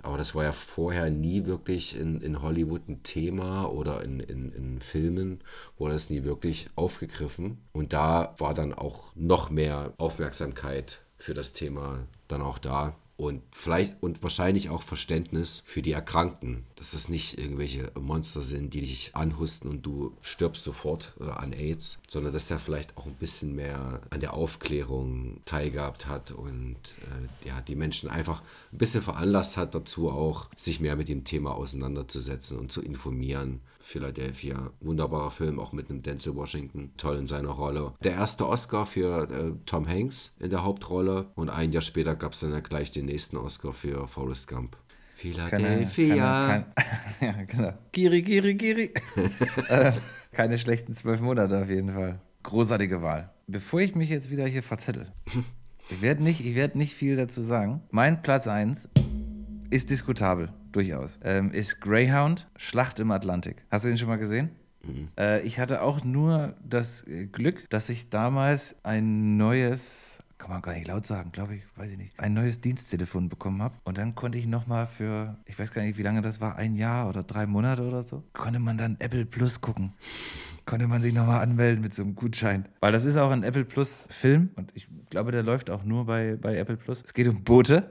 Aber das war ja vorher nie wirklich in, in Hollywood ein Thema oder in, in, in Filmen wurde das nie wirklich aufgegriffen. Und da war dann auch noch mehr Aufmerksamkeit für das Thema dann auch da und vielleicht und wahrscheinlich auch Verständnis für die Erkrankten, dass es nicht irgendwelche Monster sind, die dich anhusten und du stirbst sofort äh, an AIDS, sondern dass er vielleicht auch ein bisschen mehr an der Aufklärung teilgehabt hat und äh, ja, die Menschen einfach ein bisschen veranlasst hat dazu auch, sich mehr mit dem Thema auseinanderzusetzen und zu informieren Philadelphia. Wunderbarer Film, auch mit einem Denzel Washington. Toll in seiner Rolle. Der erste Oscar für äh, Tom Hanks in der Hauptrolle. Und ein Jahr später gab es dann ja gleich den nächsten Oscar für Forrest Gump. Philadelphia. Keine, keine, ja, genau. Giri, Giri, Giri. äh, keine schlechten zwölf Monate auf jeden Fall. Großartige Wahl. Bevor ich mich jetzt wieder hier verzettel, ich werde nicht, werd nicht viel dazu sagen. Mein Platz 1 ist diskutabel durchaus. Ähm, ist Greyhound, Schlacht im Atlantik. Hast du den schon mal gesehen? Mhm. Äh, ich hatte auch nur das äh, Glück, dass ich damals ein neues, kann man gar nicht laut sagen, glaube ich, weiß ich nicht, ein neues Diensttelefon bekommen habe. Und dann konnte ich nochmal für, ich weiß gar nicht, wie lange das war, ein Jahr oder drei Monate oder so, konnte man dann Apple Plus gucken konnte man sich nochmal anmelden mit so einem Gutschein. Weil das ist auch ein Apple Plus Film und ich glaube, der läuft auch nur bei, bei Apple Plus. Es geht um Boote.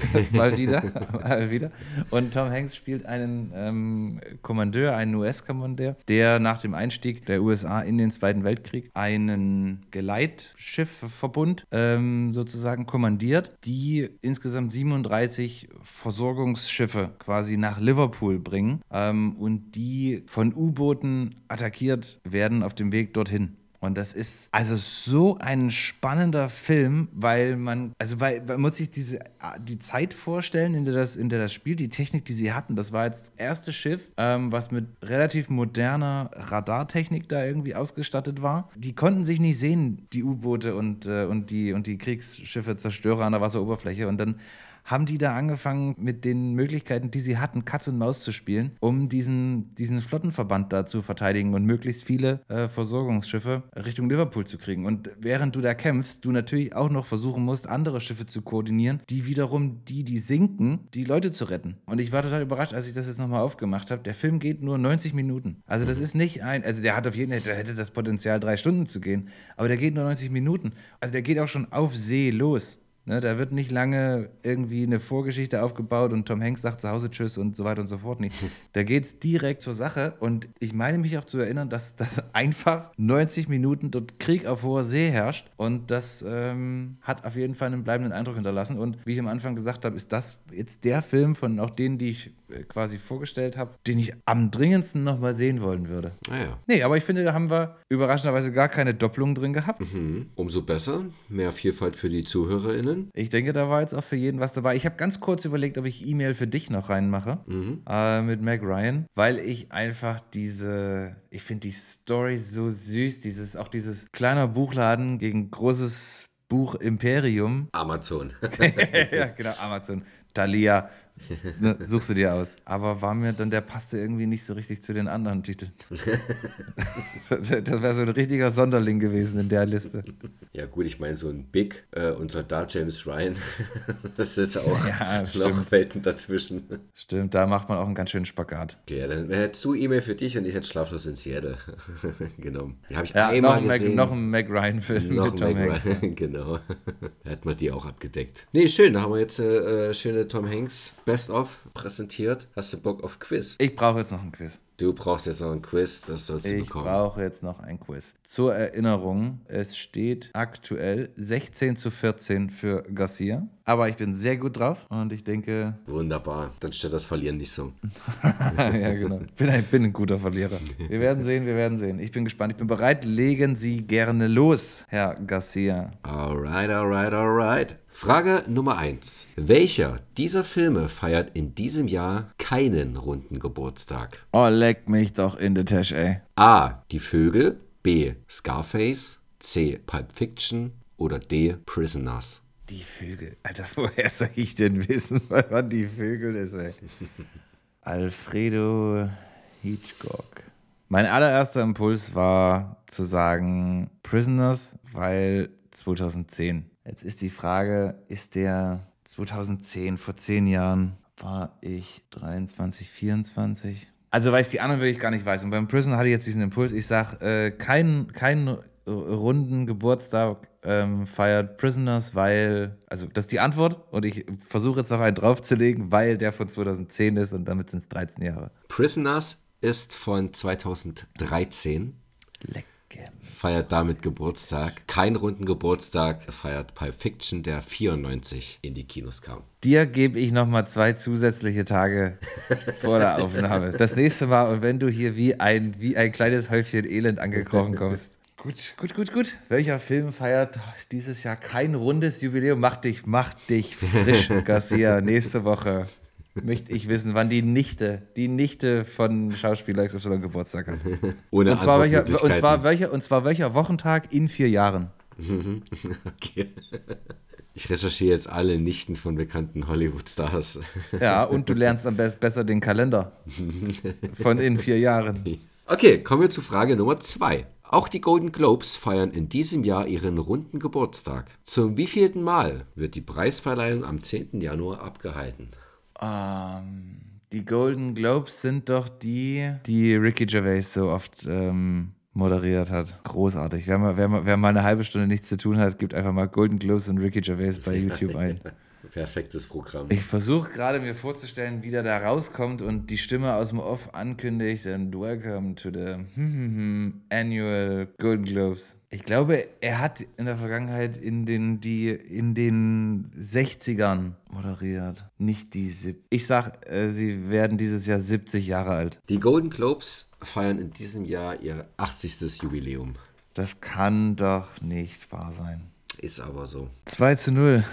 mal wieder, mal wieder. Und Tom Hanks spielt einen ähm, Kommandeur, einen US-Kommandeur, der nach dem Einstieg der USA in den Zweiten Weltkrieg einen Geleitschiffverbund ähm, sozusagen kommandiert, die insgesamt 37 Versorgungsschiffe quasi nach Liverpool bringen ähm, und die von U-Booten attackiert werden auf dem Weg dorthin. Und das ist also so ein spannender Film, weil man, also weil man muss sich diese, die Zeit vorstellen, in der das, in der das Spiel, die Technik, die sie hatten, das war jetzt das erste Schiff, ähm, was mit relativ moderner Radartechnik da irgendwie ausgestattet war. Die konnten sich nicht sehen, die U-Boote und, äh, und, die, und die Kriegsschiffe, Zerstörer an der Wasseroberfläche. Und dann haben die da angefangen mit den Möglichkeiten, die sie hatten, Katz und Maus zu spielen, um diesen, diesen Flottenverband da zu verteidigen und möglichst viele äh, Versorgungsschiffe Richtung Liverpool zu kriegen. Und während du da kämpfst, du natürlich auch noch versuchen musst, andere Schiffe zu koordinieren, die wiederum die, die sinken, die Leute zu retten. Und ich war total überrascht, als ich das jetzt nochmal aufgemacht habe. Der Film geht nur 90 Minuten. Also das ist nicht ein, also der hat auf jeden Fall, der hätte das Potenzial, drei Stunden zu gehen, aber der geht nur 90 Minuten. Also der geht auch schon auf See los. Ne, da wird nicht lange irgendwie eine Vorgeschichte aufgebaut und Tom Hanks sagt zu Hause Tschüss und so weiter und so fort nicht. Da geht es direkt zur Sache und ich meine mich auch zu erinnern, dass das einfach 90 Minuten dort Krieg auf hoher See herrscht und das ähm, hat auf jeden Fall einen bleibenden Eindruck hinterlassen und wie ich am Anfang gesagt habe, ist das jetzt der Film von auch denen, die ich quasi vorgestellt habe, den ich am dringendsten nochmal sehen wollen würde. Ah ja. Nee, aber ich finde, da haben wir überraschenderweise gar keine Doppelung drin gehabt. Mhm. Umso besser, mehr Vielfalt für die ZuhörerInnen. Ich denke, da war jetzt auch für jeden was dabei. Ich habe ganz kurz überlegt, ob ich E-Mail für dich noch reinmache mhm. äh, mit Meg Ryan, weil ich einfach diese, ich finde die Story so süß, dieses auch dieses kleiner Buchladen gegen großes Buch Imperium. Amazon. ja, genau, Amazon. Thalia, ne, suchst du dir aus. Aber war mir dann, der passte irgendwie nicht so richtig zu den anderen Titeln. das wäre so ein richtiger Sonderling gewesen in der Liste. Ja, gut, ich meine, so ein Big äh, und Soldat James Ryan, das ist auch Ja, noch. Welten dazwischen. Stimmt, da macht man auch einen ganz schönen Spagat. Okay, ja, dann hättest du E-Mail für dich und ich hätte Schlaflos in Seattle genommen. Die habe ich Ja, noch einmal ein, Mac, gesehen. noch ein Mac Ryan-Film Noch mit Tom Hanks. Mac Ryan, genau. Da hat man die auch abgedeckt. Nee, schön, da haben wir jetzt äh, äh, schöne Tom Hanks Best-of präsentiert. Hast du Bock auf Quiz? Ich brauche jetzt noch ein Quiz. Du brauchst jetzt noch ein Quiz, das sollst du Ich bekommen. brauche jetzt noch ein Quiz. Zur Erinnerung, es steht aktuell 16 zu 14 für Garcia. Aber ich bin sehr gut drauf und ich denke, Wunderbar, dann stellt das Verlieren nicht so. ja genau, bin ein, bin ein guter Verlierer. Wir werden sehen, wir werden sehen. Ich bin gespannt, ich bin bereit. Legen Sie gerne los, Herr Garcia. Alright, alright, alright. Frage Nummer 1. Welcher dieser Filme feiert in diesem Jahr keinen runden Geburtstag? Oh, leck mich doch in die Tasche, ey. A. Die Vögel. B. Scarface. C. Pulp Fiction. Oder D. Prisoners. Die Vögel. Alter, woher soll ich denn wissen, wann die Vögel ist, ey? Alfredo Hitchcock. Mein allererster Impuls war zu sagen Prisoners, weil 2010. Jetzt ist die Frage, ist der 2010, vor zehn Jahren, war ich 23, 24? Also, weil ich die anderen wirklich gar nicht weiß. Und beim Prisoner hatte ich jetzt diesen Impuls, ich sage, äh, keinen kein runden Geburtstag ähm, feiert Prisoners, weil, also das ist die Antwort und ich versuche jetzt noch einen draufzulegen, weil der von 2010 ist und damit sind es 13 Jahre. Prisoners ist von 2013. Lecker. Feiert damit Geburtstag. Kein runden Geburtstag feiert Pulp Fiction, der 94 in die Kinos kam. Dir gebe ich nochmal zwei zusätzliche Tage vor der Aufnahme. Das nächste Mal, und wenn du hier wie ein, wie ein kleines Häufchen Elend angekrochen kommst. Gut, gut, gut, gut. Welcher Film feiert dieses Jahr kein rundes Jubiläum? Mach dich, mach dich frisch, Garcia. Nächste Woche möchte ich wissen, wann die Nichte, die Nichte von Schauspieler XY Geburtstag hat. Ohne Und zwar, welcher, und, zwar welcher, und zwar welcher Wochentag in vier Jahren? Okay. Ich recherchiere jetzt alle Nichten von bekannten Hollywood-Stars. Ja, und du lernst am besten besser den Kalender von in vier Jahren. Okay, kommen wir zu Frage Nummer zwei. Auch die Golden Globes feiern in diesem Jahr ihren runden Geburtstag. Zum wievielten Mal wird die Preisverleihung am 10. Januar abgehalten? Ähm, die Golden Globes sind doch die, die Ricky Gervais so oft ähm, moderiert hat. Großartig. Wer mal, wer, mal, wer mal eine halbe Stunde nichts zu tun hat, gibt einfach mal Golden Globes und Ricky Gervais bei YouTube ein. Perfektes Programm. Ich versuche gerade mir vorzustellen, wie der da rauskommt und die Stimme aus dem Off ankündigt and welcome to the annual Golden Globes. Ich glaube, er hat in der Vergangenheit in den, die, in den 60ern moderiert. Nicht die 70. Ich sag, äh, sie werden dieses Jahr 70 Jahre alt. Die Golden Globes feiern in diesem Jahr ihr 80. Jubiläum. Das kann doch nicht wahr sein. Ist aber so. 2 zu 0.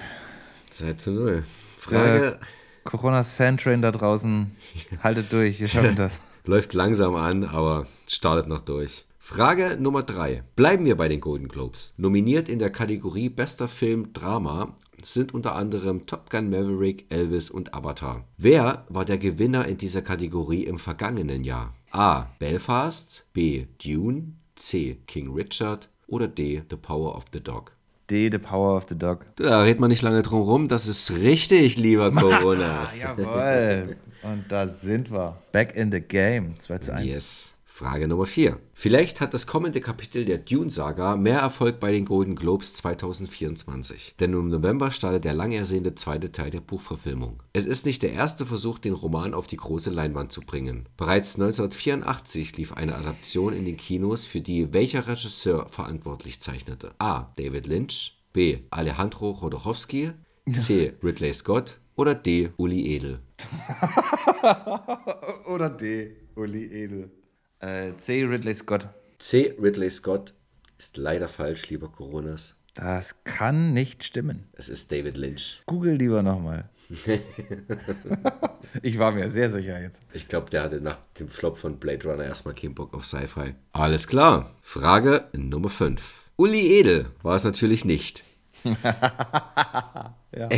2 zu 0. Frage Coronas Fantrain da draußen, haltet durch, wir schaffen das. läuft langsam an, aber startet noch durch. Frage Nummer 3. Bleiben wir bei den Golden Globes. Nominiert in der Kategorie Bester Film Drama sind unter anderem Top Gun Maverick, Elvis und Avatar. Wer war der Gewinner in dieser Kategorie im vergangenen Jahr? A. Belfast, B. Dune, C. King Richard oder D. The Power of the Dog. D, the power of the dog. Da redet man nicht lange drum rum. Das ist richtig, lieber Coronas. Jawohl. Und da sind wir. Back in the game. 2 zu 1. Yes. Frage Nummer 4. Vielleicht hat das kommende Kapitel der Dune-Saga mehr Erfolg bei den Golden Globes 2024. Denn im November startet der lang ersehnte zweite Teil der Buchverfilmung. Es ist nicht der erste Versuch, den Roman auf die große Leinwand zu bringen. Bereits 1984 lief eine Adaption in den Kinos, für die welcher Regisseur verantwortlich zeichnete. A. David Lynch. B. Alejandro Jodorowsky. C. Ridley Scott. Oder D. Uli Edel. Oder D, Uli Edel. Äh, C, Ridley Scott. C. Ridley Scott ist leider falsch, lieber Coronas. Das kann nicht stimmen. Es ist David Lynch. Google lieber nochmal. ich war mir sehr sicher jetzt. Ich glaube, der hatte nach dem Flop von Blade Runner erstmal keinen Bock auf Sci-Fi. Alles klar. Frage Nummer 5. Uli Edel war es natürlich nicht. er,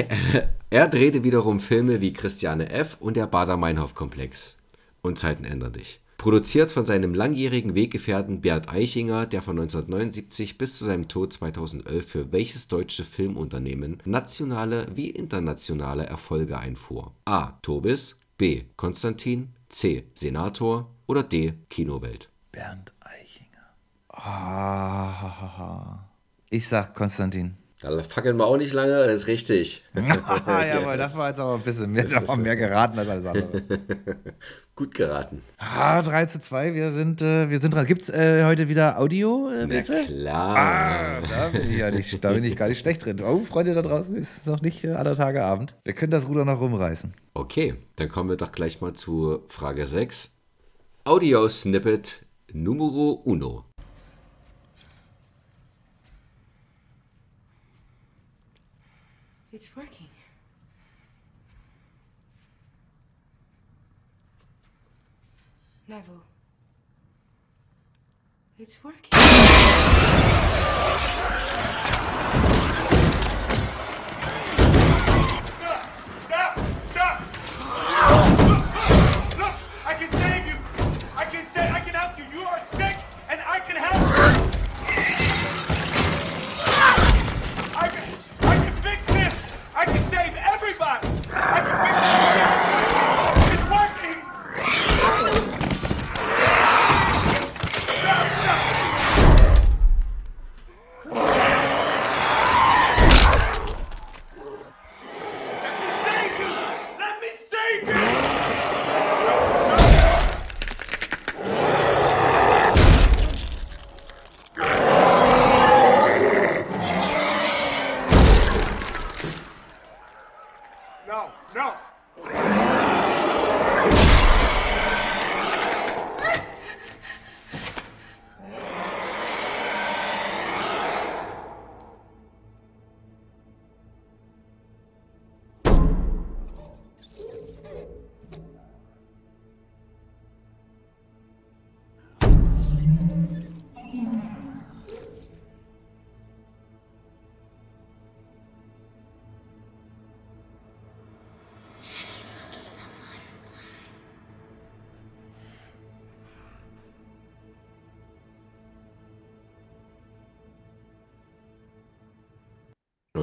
er drehte wiederum Filme wie Christiane F. und der Bader-Meinhof-Komplex. Und Zeiten ändern dich. Produziert von seinem langjährigen Weggefährten Bernd Eichinger, der von 1979 bis zu seinem Tod 2011 für welches deutsche Filmunternehmen nationale wie internationale Erfolge einfuhr? A. Tobis, B. Konstantin, C. Senator oder D. Kinowelt? Bernd Eichinger. Ah, ich sag Konstantin. Da fackeln wir auch nicht lange, das ist richtig. ja, weil das war jetzt aber ein bisschen mehr, da war mehr geraten als alles andere. Gut geraten. Ah, 3 zu 2, wir sind, äh, wir sind dran. Gibt es äh, heute wieder Audio? Äh, Na klar. Ah, da bin ich ja nicht, da bin ich gar nicht schlecht drin. Oh, Freunde da draußen, ist es noch nicht äh, aller Tage Abend. Wir können das Ruder noch rumreißen. Okay, dann kommen wir doch gleich mal zu Frage 6. Audio-Snippet Numero uno. It's working. Neville. It's working.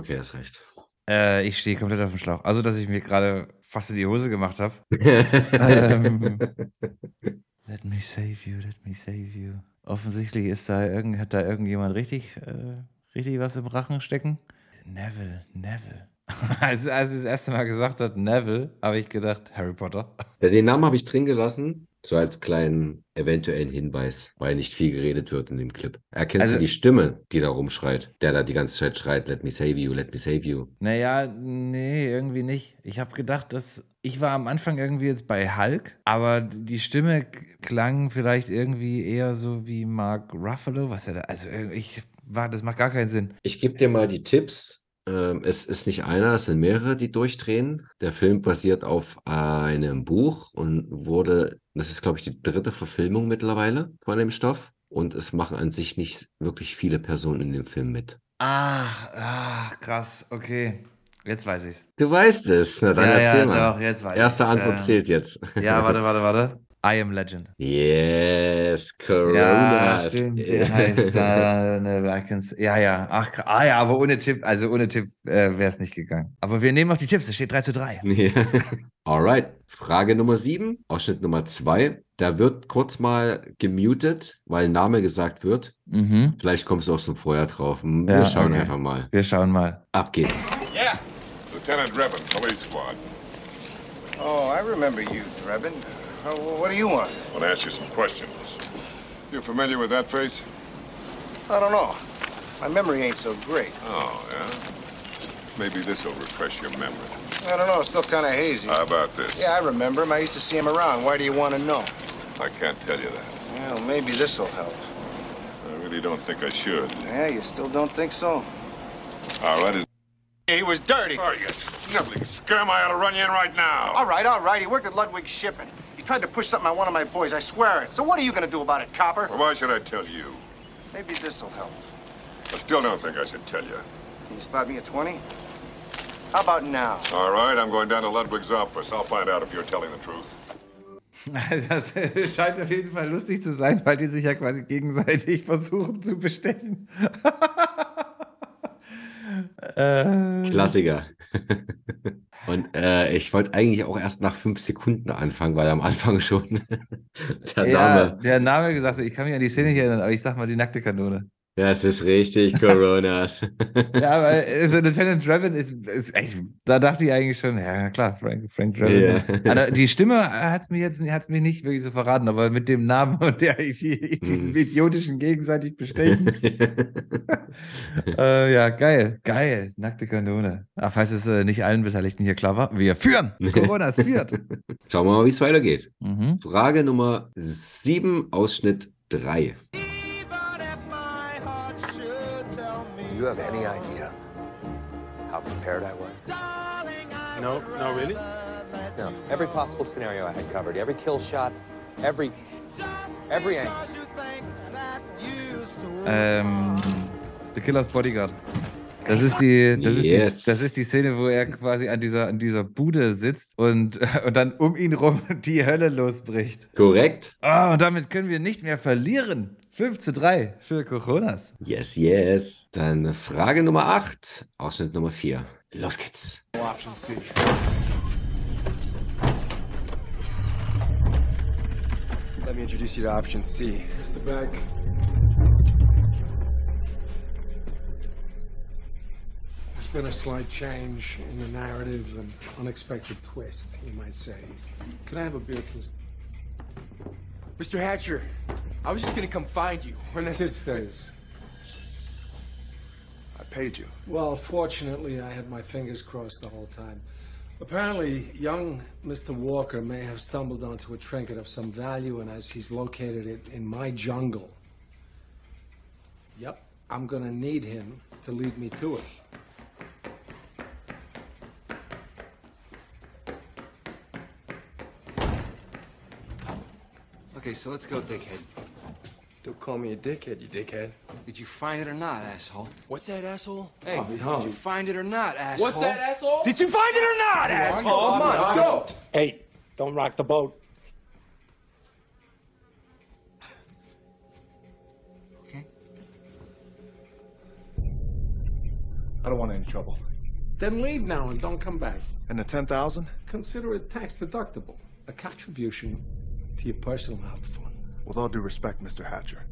Okay, das reicht. Äh, ich stehe komplett auf dem Schlauch. Also, dass ich mir gerade fast in die Hose gemacht habe. ähm, let me save you, let me save you. Offensichtlich ist da irgend, hat da irgendjemand richtig, äh, richtig was im Rachen stecken. Neville, Neville. als, als ich das erste Mal gesagt hat, Neville, habe ich gedacht, Harry Potter. Ja, den Namen habe ich drin gelassen, so als kleinen eventuellen Hinweis, weil nicht viel geredet wird in dem Clip. Erkennst Also- du die Stimme, die da rumschreit? Der da die ganze Zeit schreit, let me save you, let me save you. Naja, nee, irgendwie nicht. Ich habe gedacht, dass ich war am Anfang irgendwie jetzt bei Hulk, aber die Stimme klang vielleicht irgendwie eher so wie Mark Ruffalo, was er da, also ich war, das macht gar keinen Sinn. Ich gebe dir mal die Tipps. Ähm, es ist nicht einer, es sind mehrere, die durchdrehen. Der Film basiert auf einem Buch und wurde, das ist, glaube ich, die dritte Verfilmung mittlerweile von dem Stoff. Und es machen an sich nicht wirklich viele Personen in dem Film mit. Ah, ah, krass, okay. Jetzt weiß ich's. Du weißt es. Na dann ja, erzähl ja, mal. doch, jetzt weiß Erste ich's. Antwort Ähm, zählt jetzt. Ja, warte, warte, warte. I am Legend. Yes, Corona. Ja, ist- stimmt, der heißt I can s- Ja, ja, ach, ah ja, aber ohne Tipp, also ohne Tipp äh, wäre es nicht gegangen. Aber wir nehmen auch die Tipps, es steht 3 zu 3. Ja. Alright. Frage Nummer 7, Ausschnitt Nummer 2. Da wird kurz mal gemutet, weil Name gesagt wird. Mhm. Vielleicht kommst du auch schon vorher drauf. Wir Ja, schauen okay. einfach mal. Wir schauen mal. Ab geht's. Yeah. Lieutenant Drebin, police squad. Oh, I remember you, Drebin. What do you want? I want to ask you some questions. You familiar with that face? I don't know. My memory ain't so great. Oh, yeah? Maybe this will refresh your memory. I don't know. It's still kind of hazy. How about this? yeah, I remember him. I used to see him around. Why do you want to know? I can't tell you that. Well, maybe this'll help. I really don't think I should. Yeah, you still don't think so? All right. is- He was dirty. Oh, you sniveling scum! I ought to run you in right now. All right, all right. He worked at Ludwig Shipping. Tried to push something on one of my boys. I swear it. So what are you going to do about it, copper? Well, why should I tell you? Maybe this'll help. I still don't think I should tell you. Can you spot me at 20? How about now? All right, I'm going down to Ludwig's office. I'll find out if you're telling the truth. Das scheint auf jeden Fall lustig zu sein, weil die sich ja quasi gegenseitig versuchen zu bestechen. äh, Klassiker. Und äh, ich wollte eigentlich auch erst nach fünf Sekunden anfangen, weil am Anfang schon der ja, Name. der Name gesagt, ich kann mich an die Szene nicht erinnern, aber ich sag mal die nackte Kanone. Das ist richtig, Coronas. Ja, weil also Lieutenant Draven ist, ist echt, da dachte ich eigentlich schon, ja klar, Frank, Frank Draven. Ja. Aber die Stimme hat es mir jetzt hat's mich nicht wirklich so verraten, aber mit dem Namen und der, diesem idiotischen gegenseitig bestechen. äh, ja, geil, geil, nackte Kanone. Ach, falls es äh, nicht allen Beteiligten hier klar war, wir führen. Corona ist führt. Schauen wir mal, wie es weitergeht. Mhm. Frage Nummer 7, Ausschnitt 3. you have any idea how prepared I was? No, no, really? No. Every possible scenario I had covered, every kill shot, every every angle. Ähm, The Killer's Bodyguard. Das ist die, das ist Yes. die, das ist die Szene, wo er quasi an dieser, an dieser Bude sitzt und, und dann um ihn rum die Hölle losbricht. Korrekt? Ah, und damit können wir nicht mehr verlieren. 5 zu 3 für Coronas. Yes, yes. Dann Frage Nummer 8, Ausschnitt Nummer 4. Los geht's. Option C. Let me introduce you to option C. Here's the bag. There's been a slight change in the narrative, an unexpected twist, you might say. Could I have a beer, please? Mr. Hatcher, I was just gonna come find you when Kid this. stays. I paid you. Well, fortunately, I had my fingers crossed the whole time. Apparently, young Mr. Walker may have stumbled onto a trinket of some value, and as he's located it in my jungle, yep, I'm gonna need him to lead me to it. Okay, so let's go, dickhead. Don't call me a dickhead, you dickhead. Did you find it or not, asshole? What's that, asshole? Hey, I'll did you find it or not, asshole? What's that, asshole? Did you find it or not, asshole? Come on, let's go. Hey, don't rock the boat. Okay. I don't want any trouble. Then leave now and don't come back. And the 10,000? Consider it tax deductible, a contribution to your personal health fund. With all due respect, Mr. Hatcher.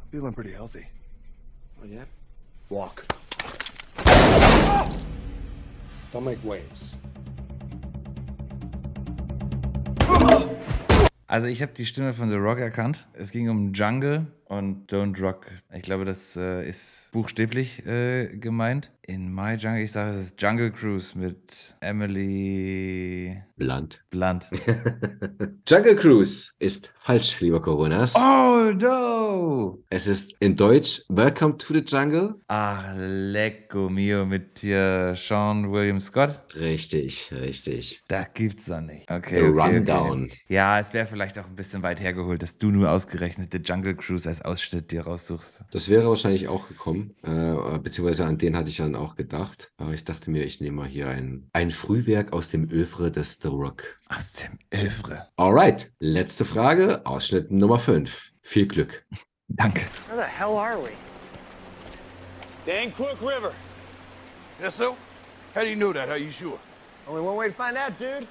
I'm feeling pretty healthy. Oh, yeah? Walk. Don't make waves. Also ich habe die Stimme von The Rock erkannt. Es ging um Jungle und Don't Rock. Ich glaube, das äh, ist buchstäblich äh, gemeint. In My Jungle, ich sage, es ist Jungle Cruise mit Emily Blunt. Blunt. Jungle Cruise ist falsch, lieber Coronas. Oh no! Es ist in Deutsch Welcome to the Jungle. Ach, lecco mio mit hier Sean William Scott. Richtig, richtig. Da gibt's da nicht. Okay, The okay, Rundown. Okay. Ja, es wäre vielleicht auch ein bisschen weit hergeholt, dass du nur ausgerechnet The Jungle Cruise als Ausschnitt dir raussuchst. Das wäre wahrscheinlich auch gekommen, äh, beziehungsweise an den hatte ich dann auch gedacht. Aber ich dachte mir, ich nehme mal hier ein, ein Frühwerk aus dem Övre des The Rock. Aus dem Övre. Alright, letzte Frage, Ausschnitt Nummer 5. Viel Glück. Danke. Where the hell are we? Dan Crook River. Yes, sir? How do you know that? Are you sure? Only one way to find out, dude.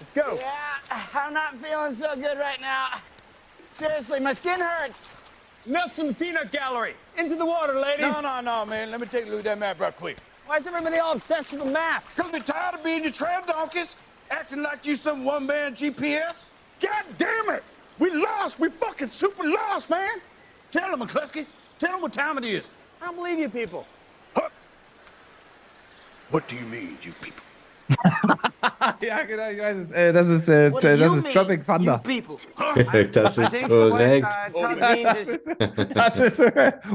Let's go. Yeah, I'm not feeling so good right now. Seriously, my skin hurts. Milk from the peanut gallery. Into the water, ladies. No, no, no, man. Let me take a look at that map right quick. Why is everybody all obsessed with the map? Because we're tired of being your trail donkeys, acting like you some one-man GPS. God damn it! We lost. We fucking super lost, man. Tell them, McCluskey. Tell them what time it is. I don't believe you people. What do you mean, you people? Ja, genau, ich weiß es. Äh, das ist, äh, do das you ist Tropic Thunder. people. Das ist korrekt. uh, Das ist,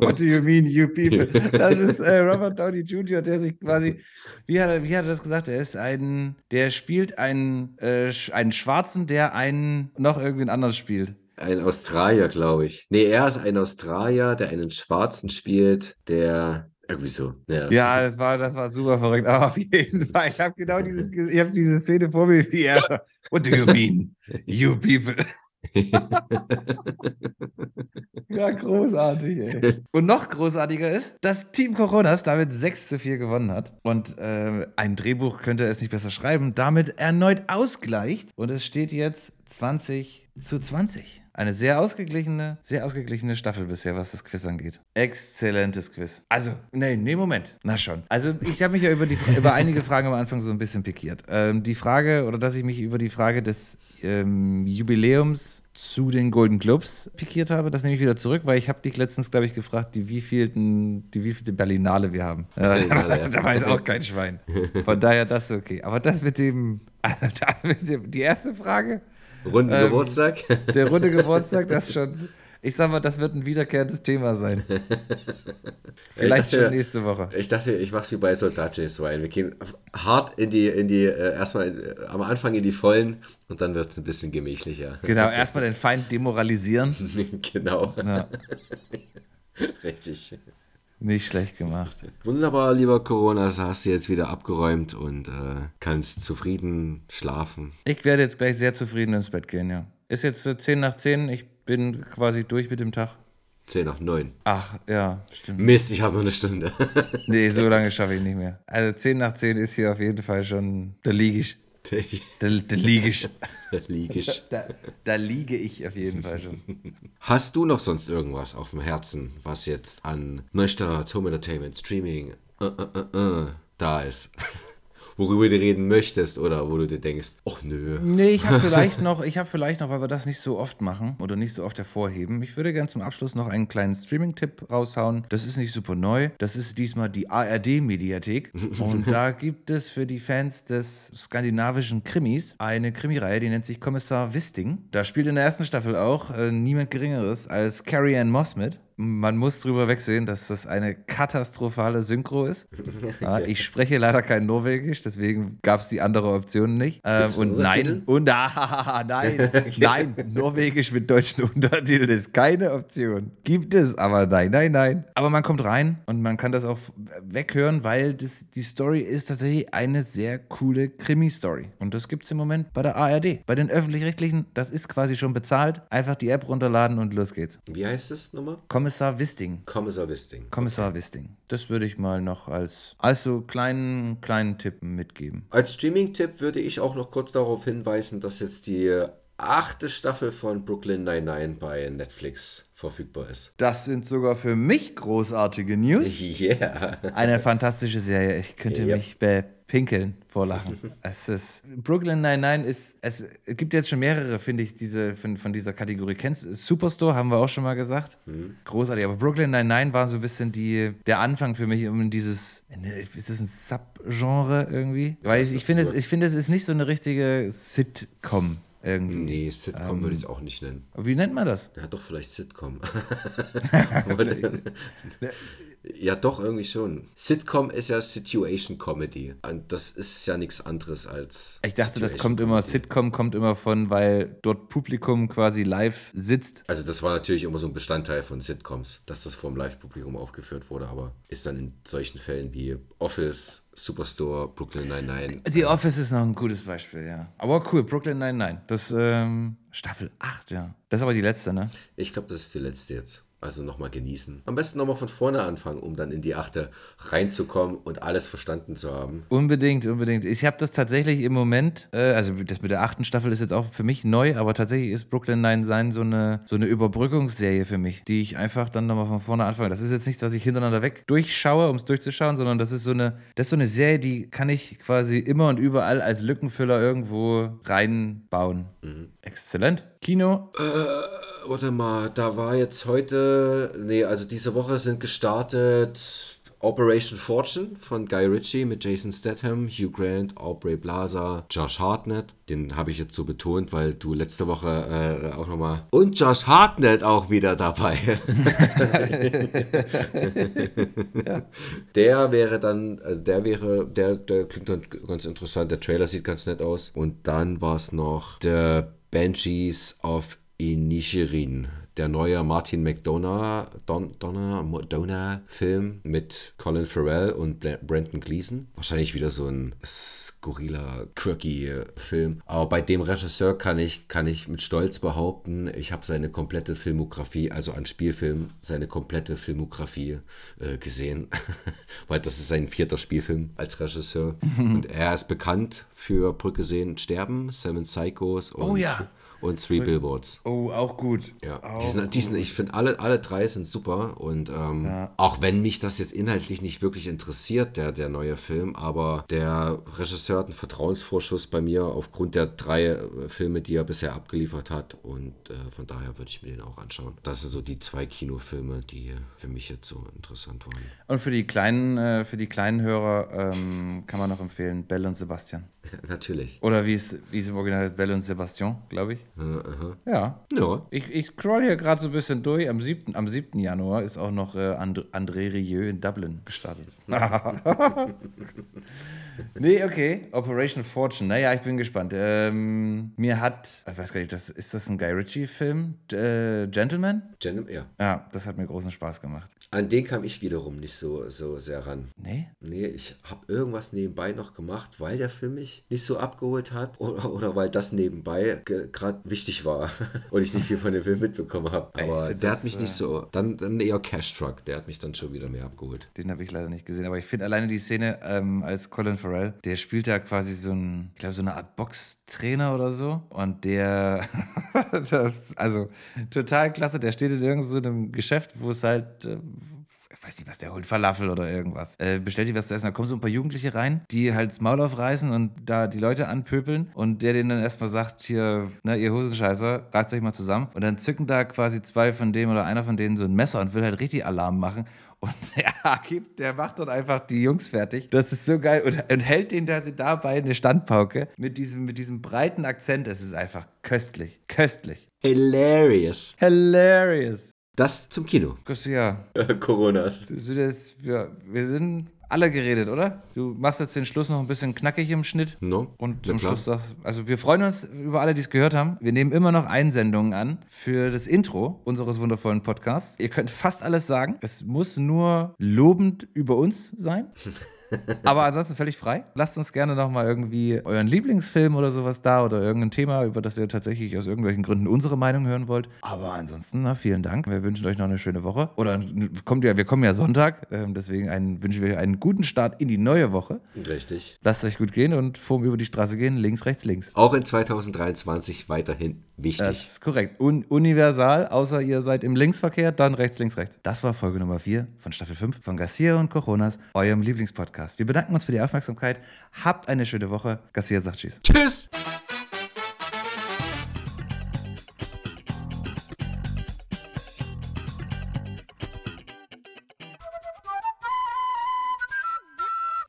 what do you mean, you people? Das ist äh, Robert Downey Jr., der sich quasi, wie hat, er, wie hat er das gesagt? Er ist ein, der spielt einen, äh, einen Schwarzen, der einen noch irgendwen anders spielt. Ein Australier, glaube ich. Nee, er ist ein Australier, der einen Schwarzen spielt, der Irgendwie so. Ja. Ja, das war, das war super verrückt. Aber auf jeden Fall, ich habe genau dieses, ich habe diese Szene vor mir, wie er What do you mean, you people? Ja, großartig, ey. Und noch großartiger ist, dass Team Coronas damit 6 zu 4 gewonnen hat. Und äh, ein Drehbuch könnte es nicht besser schreiben, damit erneut ausgleicht. Und es steht jetzt 20 zu 20. Eine sehr ausgeglichene, sehr ausgeglichene Staffel bisher, was das Quiz angeht. Exzellentes Quiz. Also, nee, nee, Moment. Na schon. Also, ich habe mich ja über, die, über einige Fragen am Anfang so ein bisschen pikiert. Ähm, die Frage, oder dass ich mich über die Frage des ähm, Jubiläums zu den Golden Globes pikiert habe, das nehme ich wieder zurück, weil ich habe dich letztens, glaube ich, gefragt, die wievielten, die wievielte Berlinale wir haben. Berlinale, da weiß auch kein Schwein. Von daher das ist okay. Aber das mit dem, das mit dem die erste Frage, Runden Ähm, Geburtstag. der runde Geburtstag, das schon, ich sag mal, das wird ein wiederkehrendes Thema sein. Vielleicht Ich dachte- schon nächste Woche. Ich dachte, ich mach's wie bei Soldat James Ryan. Wir gehen hart in die, in die, äh, erstmal äh, am Anfang in die Vollen und dann wird's ein bisschen gemächlicher. Genau, erstmal den Feind demoralisieren. genau. Ja, Richtig. nicht schlecht gemacht. Wunderbar, lieber Corona, das hast du jetzt wieder abgeräumt und äh, kannst zufrieden schlafen. Ich werde jetzt gleich sehr zufrieden ins Bett gehen, ja. Ist jetzt äh, 10 nach 10, ich bin quasi durch mit dem Tag. 10 nach 9. Ach, ja, stimmt. Mist, ich habe noch eine Stunde. Nee, so lange schaffe ich nicht mehr. Also 10 nach 10 ist hier auf jeden Fall schon, da liege ich. Da, da liege ich. Lieg ich. Da, da liege ich auf jeden Fall schon. Hast du noch sonst irgendwas auf dem Herzen, was jetzt an Neustarts, Home Entertainment, Streaming äh, äh, äh, äh, da ist? Worüber du reden möchtest oder wo du dir denkst, ach nö. Nee, ich habe vielleicht noch, ich habe vielleicht noch, weil wir das nicht so oft machen oder nicht so oft hervorheben. Ich würde gerne zum Abschluss noch einen kleinen Streaming-Tipp raushauen. Das ist nicht super neu. Das ist diesmal die ARD-Mediathek. Und da gibt es für die Fans des skandinavischen Krimis eine Krimireihe, die nennt sich Kommissar Wisting. Da spielt in der ersten Staffel auch äh, niemand Geringeres als Carrie Ann Moss mit. Man muss drüber wegsehen, dass das eine katastrophale Synchro ist. Ja, ich spreche leider kein Norwegisch, deswegen gab es die andere Option nicht. Ähm, und nein, und ah, nein, nein, Norwegisch mit deutschen Untertiteln ist keine Option. Gibt es, aber nein, nein, nein. Aber man kommt rein und man kann das auch weghören, weil das, die Story ist tatsächlich eine sehr coole Krimi-Story. Und das gibt es im Moment bei der ARD. Bei den Öffentlich-Rechtlichen, das ist quasi schon bezahlt. Einfach die App runterladen und los geht's. Wie heißt es nochmal? Kommissar Wisting. Kommissar Wisting. Kommissar Wisting. Das würde ich mal noch als, als so kleinen, kleinen Tipp mitgeben. Als Streaming-Tipp würde ich auch noch kurz darauf hinweisen, dass jetzt die achte Staffel von Brooklyn 99 bei Netflix verfügbar ist. Das sind sogar für mich großartige News. Yeah. Eine fantastische Serie. Ich könnte Yep. mich bepinkeln vor Lachen. es ist Brooklyn 99 ist es gibt jetzt schon mehrere, finde ich, diese von, von dieser Kategorie. Kennst du Superstore haben wir auch schon mal gesagt. Großartig, aber Brooklyn 99 war so ein bisschen die der Anfang für mich um dieses ist es ein Subgenre irgendwie? Weil ich, ich finde es ich finde es ist nicht so eine richtige Sitcom irgendwie. Nee, Sitcom würde ich es auch nicht nennen. Wie nennt man das? Ja, doch, vielleicht Sitcom. ja, doch, irgendwie schon. Sitcom ist ja Situation Comedy. Und das ist ja nichts anderes als. Ich dachte, das kommt immer. Sitcom kommt immer von, weil dort Publikum quasi live sitzt. Also, das war natürlich immer so ein Bestandteil von Sitcoms, dass das vom Live-Publikum aufgeführt wurde, aber ist dann in solchen Fällen wie Office, Superstore, Brooklyn 99. The Office ist noch ein gutes Beispiel, ja. Aber cool, Brooklyn 99. Das, ähm, Staffel 8, ja. Das ist aber die letzte, ne? Ich glaube, das ist die letzte jetzt. Also nochmal genießen. Am besten nochmal von vorne anfangen, um dann in die achte reinzukommen und alles verstanden zu haben. Unbedingt, unbedingt. Ich habe das tatsächlich im Moment, äh, also das mit der achten Staffel ist jetzt auch für mich neu, aber tatsächlich ist Brooklyn 99 so eine, so eine Überbrückungsserie für mich, die ich einfach dann nochmal von vorne anfange. Das ist jetzt nichts, was ich hintereinander weg durchschaue, um es durchzuschauen, sondern das ist so eine, das ist so eine Serie, die kann ich quasi immer und überall als Lückenfüller irgendwo reinbauen. Exzellent. Kino. Äh, warte mal, da war jetzt heute, nee, also diese Woche sind gestartet Operation Fortune von Guy Ritchie mit Jason Statham, Hugh Grant, Aubrey Plaza, Josh Hartnett. Den habe ich jetzt so betont, weil du letzte Woche äh, auch nochmal. Und Josh Hartnett auch wieder dabei. Der wäre dann, also der wäre, der, der klingt dann ganz interessant. Der Trailer sieht ganz nett aus. Und dann war es noch The Banshees of Inisherin. der neue Martin McDonough Don, Donner, Donner Film mit Colin Farrell und Brendan Gleeson. Wahrscheinlich wieder so ein skurriler, quirky Film. Aber bei dem Regisseur kann ich, kann ich mit Stolz behaupten, ich habe seine komplette Filmografie, also an Spielfilm, seine komplette Filmografie äh, gesehen. Weil das ist sein vierter Spielfilm als Regisseur. und er ist bekannt für Brücke sehen und sterben, Seven Psychos und, Oh ja. Und Three Billboards. Oh, auch gut. Ja, Auch die sind, die sind, ich finde, alle, alle drei sind super. Und ähm, auch wenn mich das jetzt inhaltlich nicht wirklich interessiert, der, der neue Film, aber der Regisseur hat einen Vertrauensvorschuss bei mir aufgrund der drei äh, Filme, die er bisher abgeliefert hat. Und äh, von daher würde ich mir den auch anschauen. Das sind so die zwei Kinofilme, die für mich jetzt so interessant waren. Und für die kleinen, äh, für die kleinen Hörer ähm, kann man noch empfehlen Belle und Sebastian. Natürlich. Oder wie es, wie es im Original heißt, Belle und Sebastian, glaube ich. Aha. Ja. Ja. Ich, ich scroll hier gerade so ein bisschen durch. Am 7. Am 7. Januar ist auch noch äh, And André Rieu in Dublin gestartet. nee, okay. Operation Fortune. Naja, ich bin gespannt. Ähm, mir hat, ich weiß gar nicht, das, ist das ein Guy Ritchie-Film? Äh, Gentleman? Jen, ja. Ja, das hat mir großen Spaß gemacht. An den kam ich wiederum nicht so, so sehr ran. Nee? Nee, ich habe irgendwas nebenbei noch gemacht, weil der Film mich nicht so abgeholt hat oder, oder weil das nebenbei gerade wichtig war und ich nicht viel von dem Film mitbekommen habe. Aber der das, hat mich äh, nicht so. Dann, dann eher Cash Truck, der hat mich dann schon wieder mehr abgeholt. Den habe ich leider nicht gesehen. Aber ich finde alleine die Szene ähm, als Colin Farrell, der spielt da quasi so ein, ich glaube, so eine Art Boxtrainer oder so. Und der, das, also total klasse, der steht in irgendeinem so Geschäft, wo es halt. Äh, ich weiß nicht, was der holt, Falafel oder irgendwas. Äh, bestellt sich was zu essen. Da kommen so ein paar Jugendliche rein, die halt das Maul aufreißen und da die Leute anpöbeln. Und der denen dann erstmal sagt: Hier, ne, ihr Hosenscheißer, reißt euch mal zusammen. Und dann zücken da quasi zwei von dem oder einer von denen so ein Messer und will halt richtig Alarm machen. Und der gibt, der macht dann einfach die Jungs fertig. Das ist so geil. Und, und hält denen da so dabei eine Standpauke mit diesem, mit diesem breiten Akzent. Es ist einfach köstlich. Köstlich. Hilarious. Hilarious. Das zum Kino. Coronas. du- du- das- wir, wir sind alle geredet, oder? Du machst jetzt den Schluss noch ein bisschen knackig im Schnitt. No? Und zum. Schluss sagst also wir freuen uns über alle, die es gehört haben. Wir nehmen immer noch Einsendungen an für das Intro unseres wundervollen Podcasts. Ihr könnt fast alles sagen. Es muss nur lobend über uns sein. Aber ansonsten völlig frei. Lasst uns gerne nochmal irgendwie euren Lieblingsfilm oder sowas da oder irgendein Thema, über das ihr tatsächlich aus irgendwelchen Gründen unsere Meinung hören wollt. Aber ansonsten, na, vielen Dank. Wir wünschen euch noch eine schöne Woche. Oder kommt ja, wir kommen ja Sonntag, ähm, deswegen einen, wünschen wir einen guten Start in die neue Woche. Richtig. Lasst euch gut gehen und vorm über die Straße gehen, links, rechts, links. Auch in 2023 weiterhin wichtig. Das ist korrekt. Un universal, außer ihr seid im Linksverkehr, dann rechts, links, rechts. Das war Folge Nummer 4 von Staffel 5 von Garcia und Coronas, eurem Lieblingspodcast. Wir bedanken uns für die Aufmerksamkeit. Habt eine schöne Woche. Garcia sagt Tschüss. Tschüss!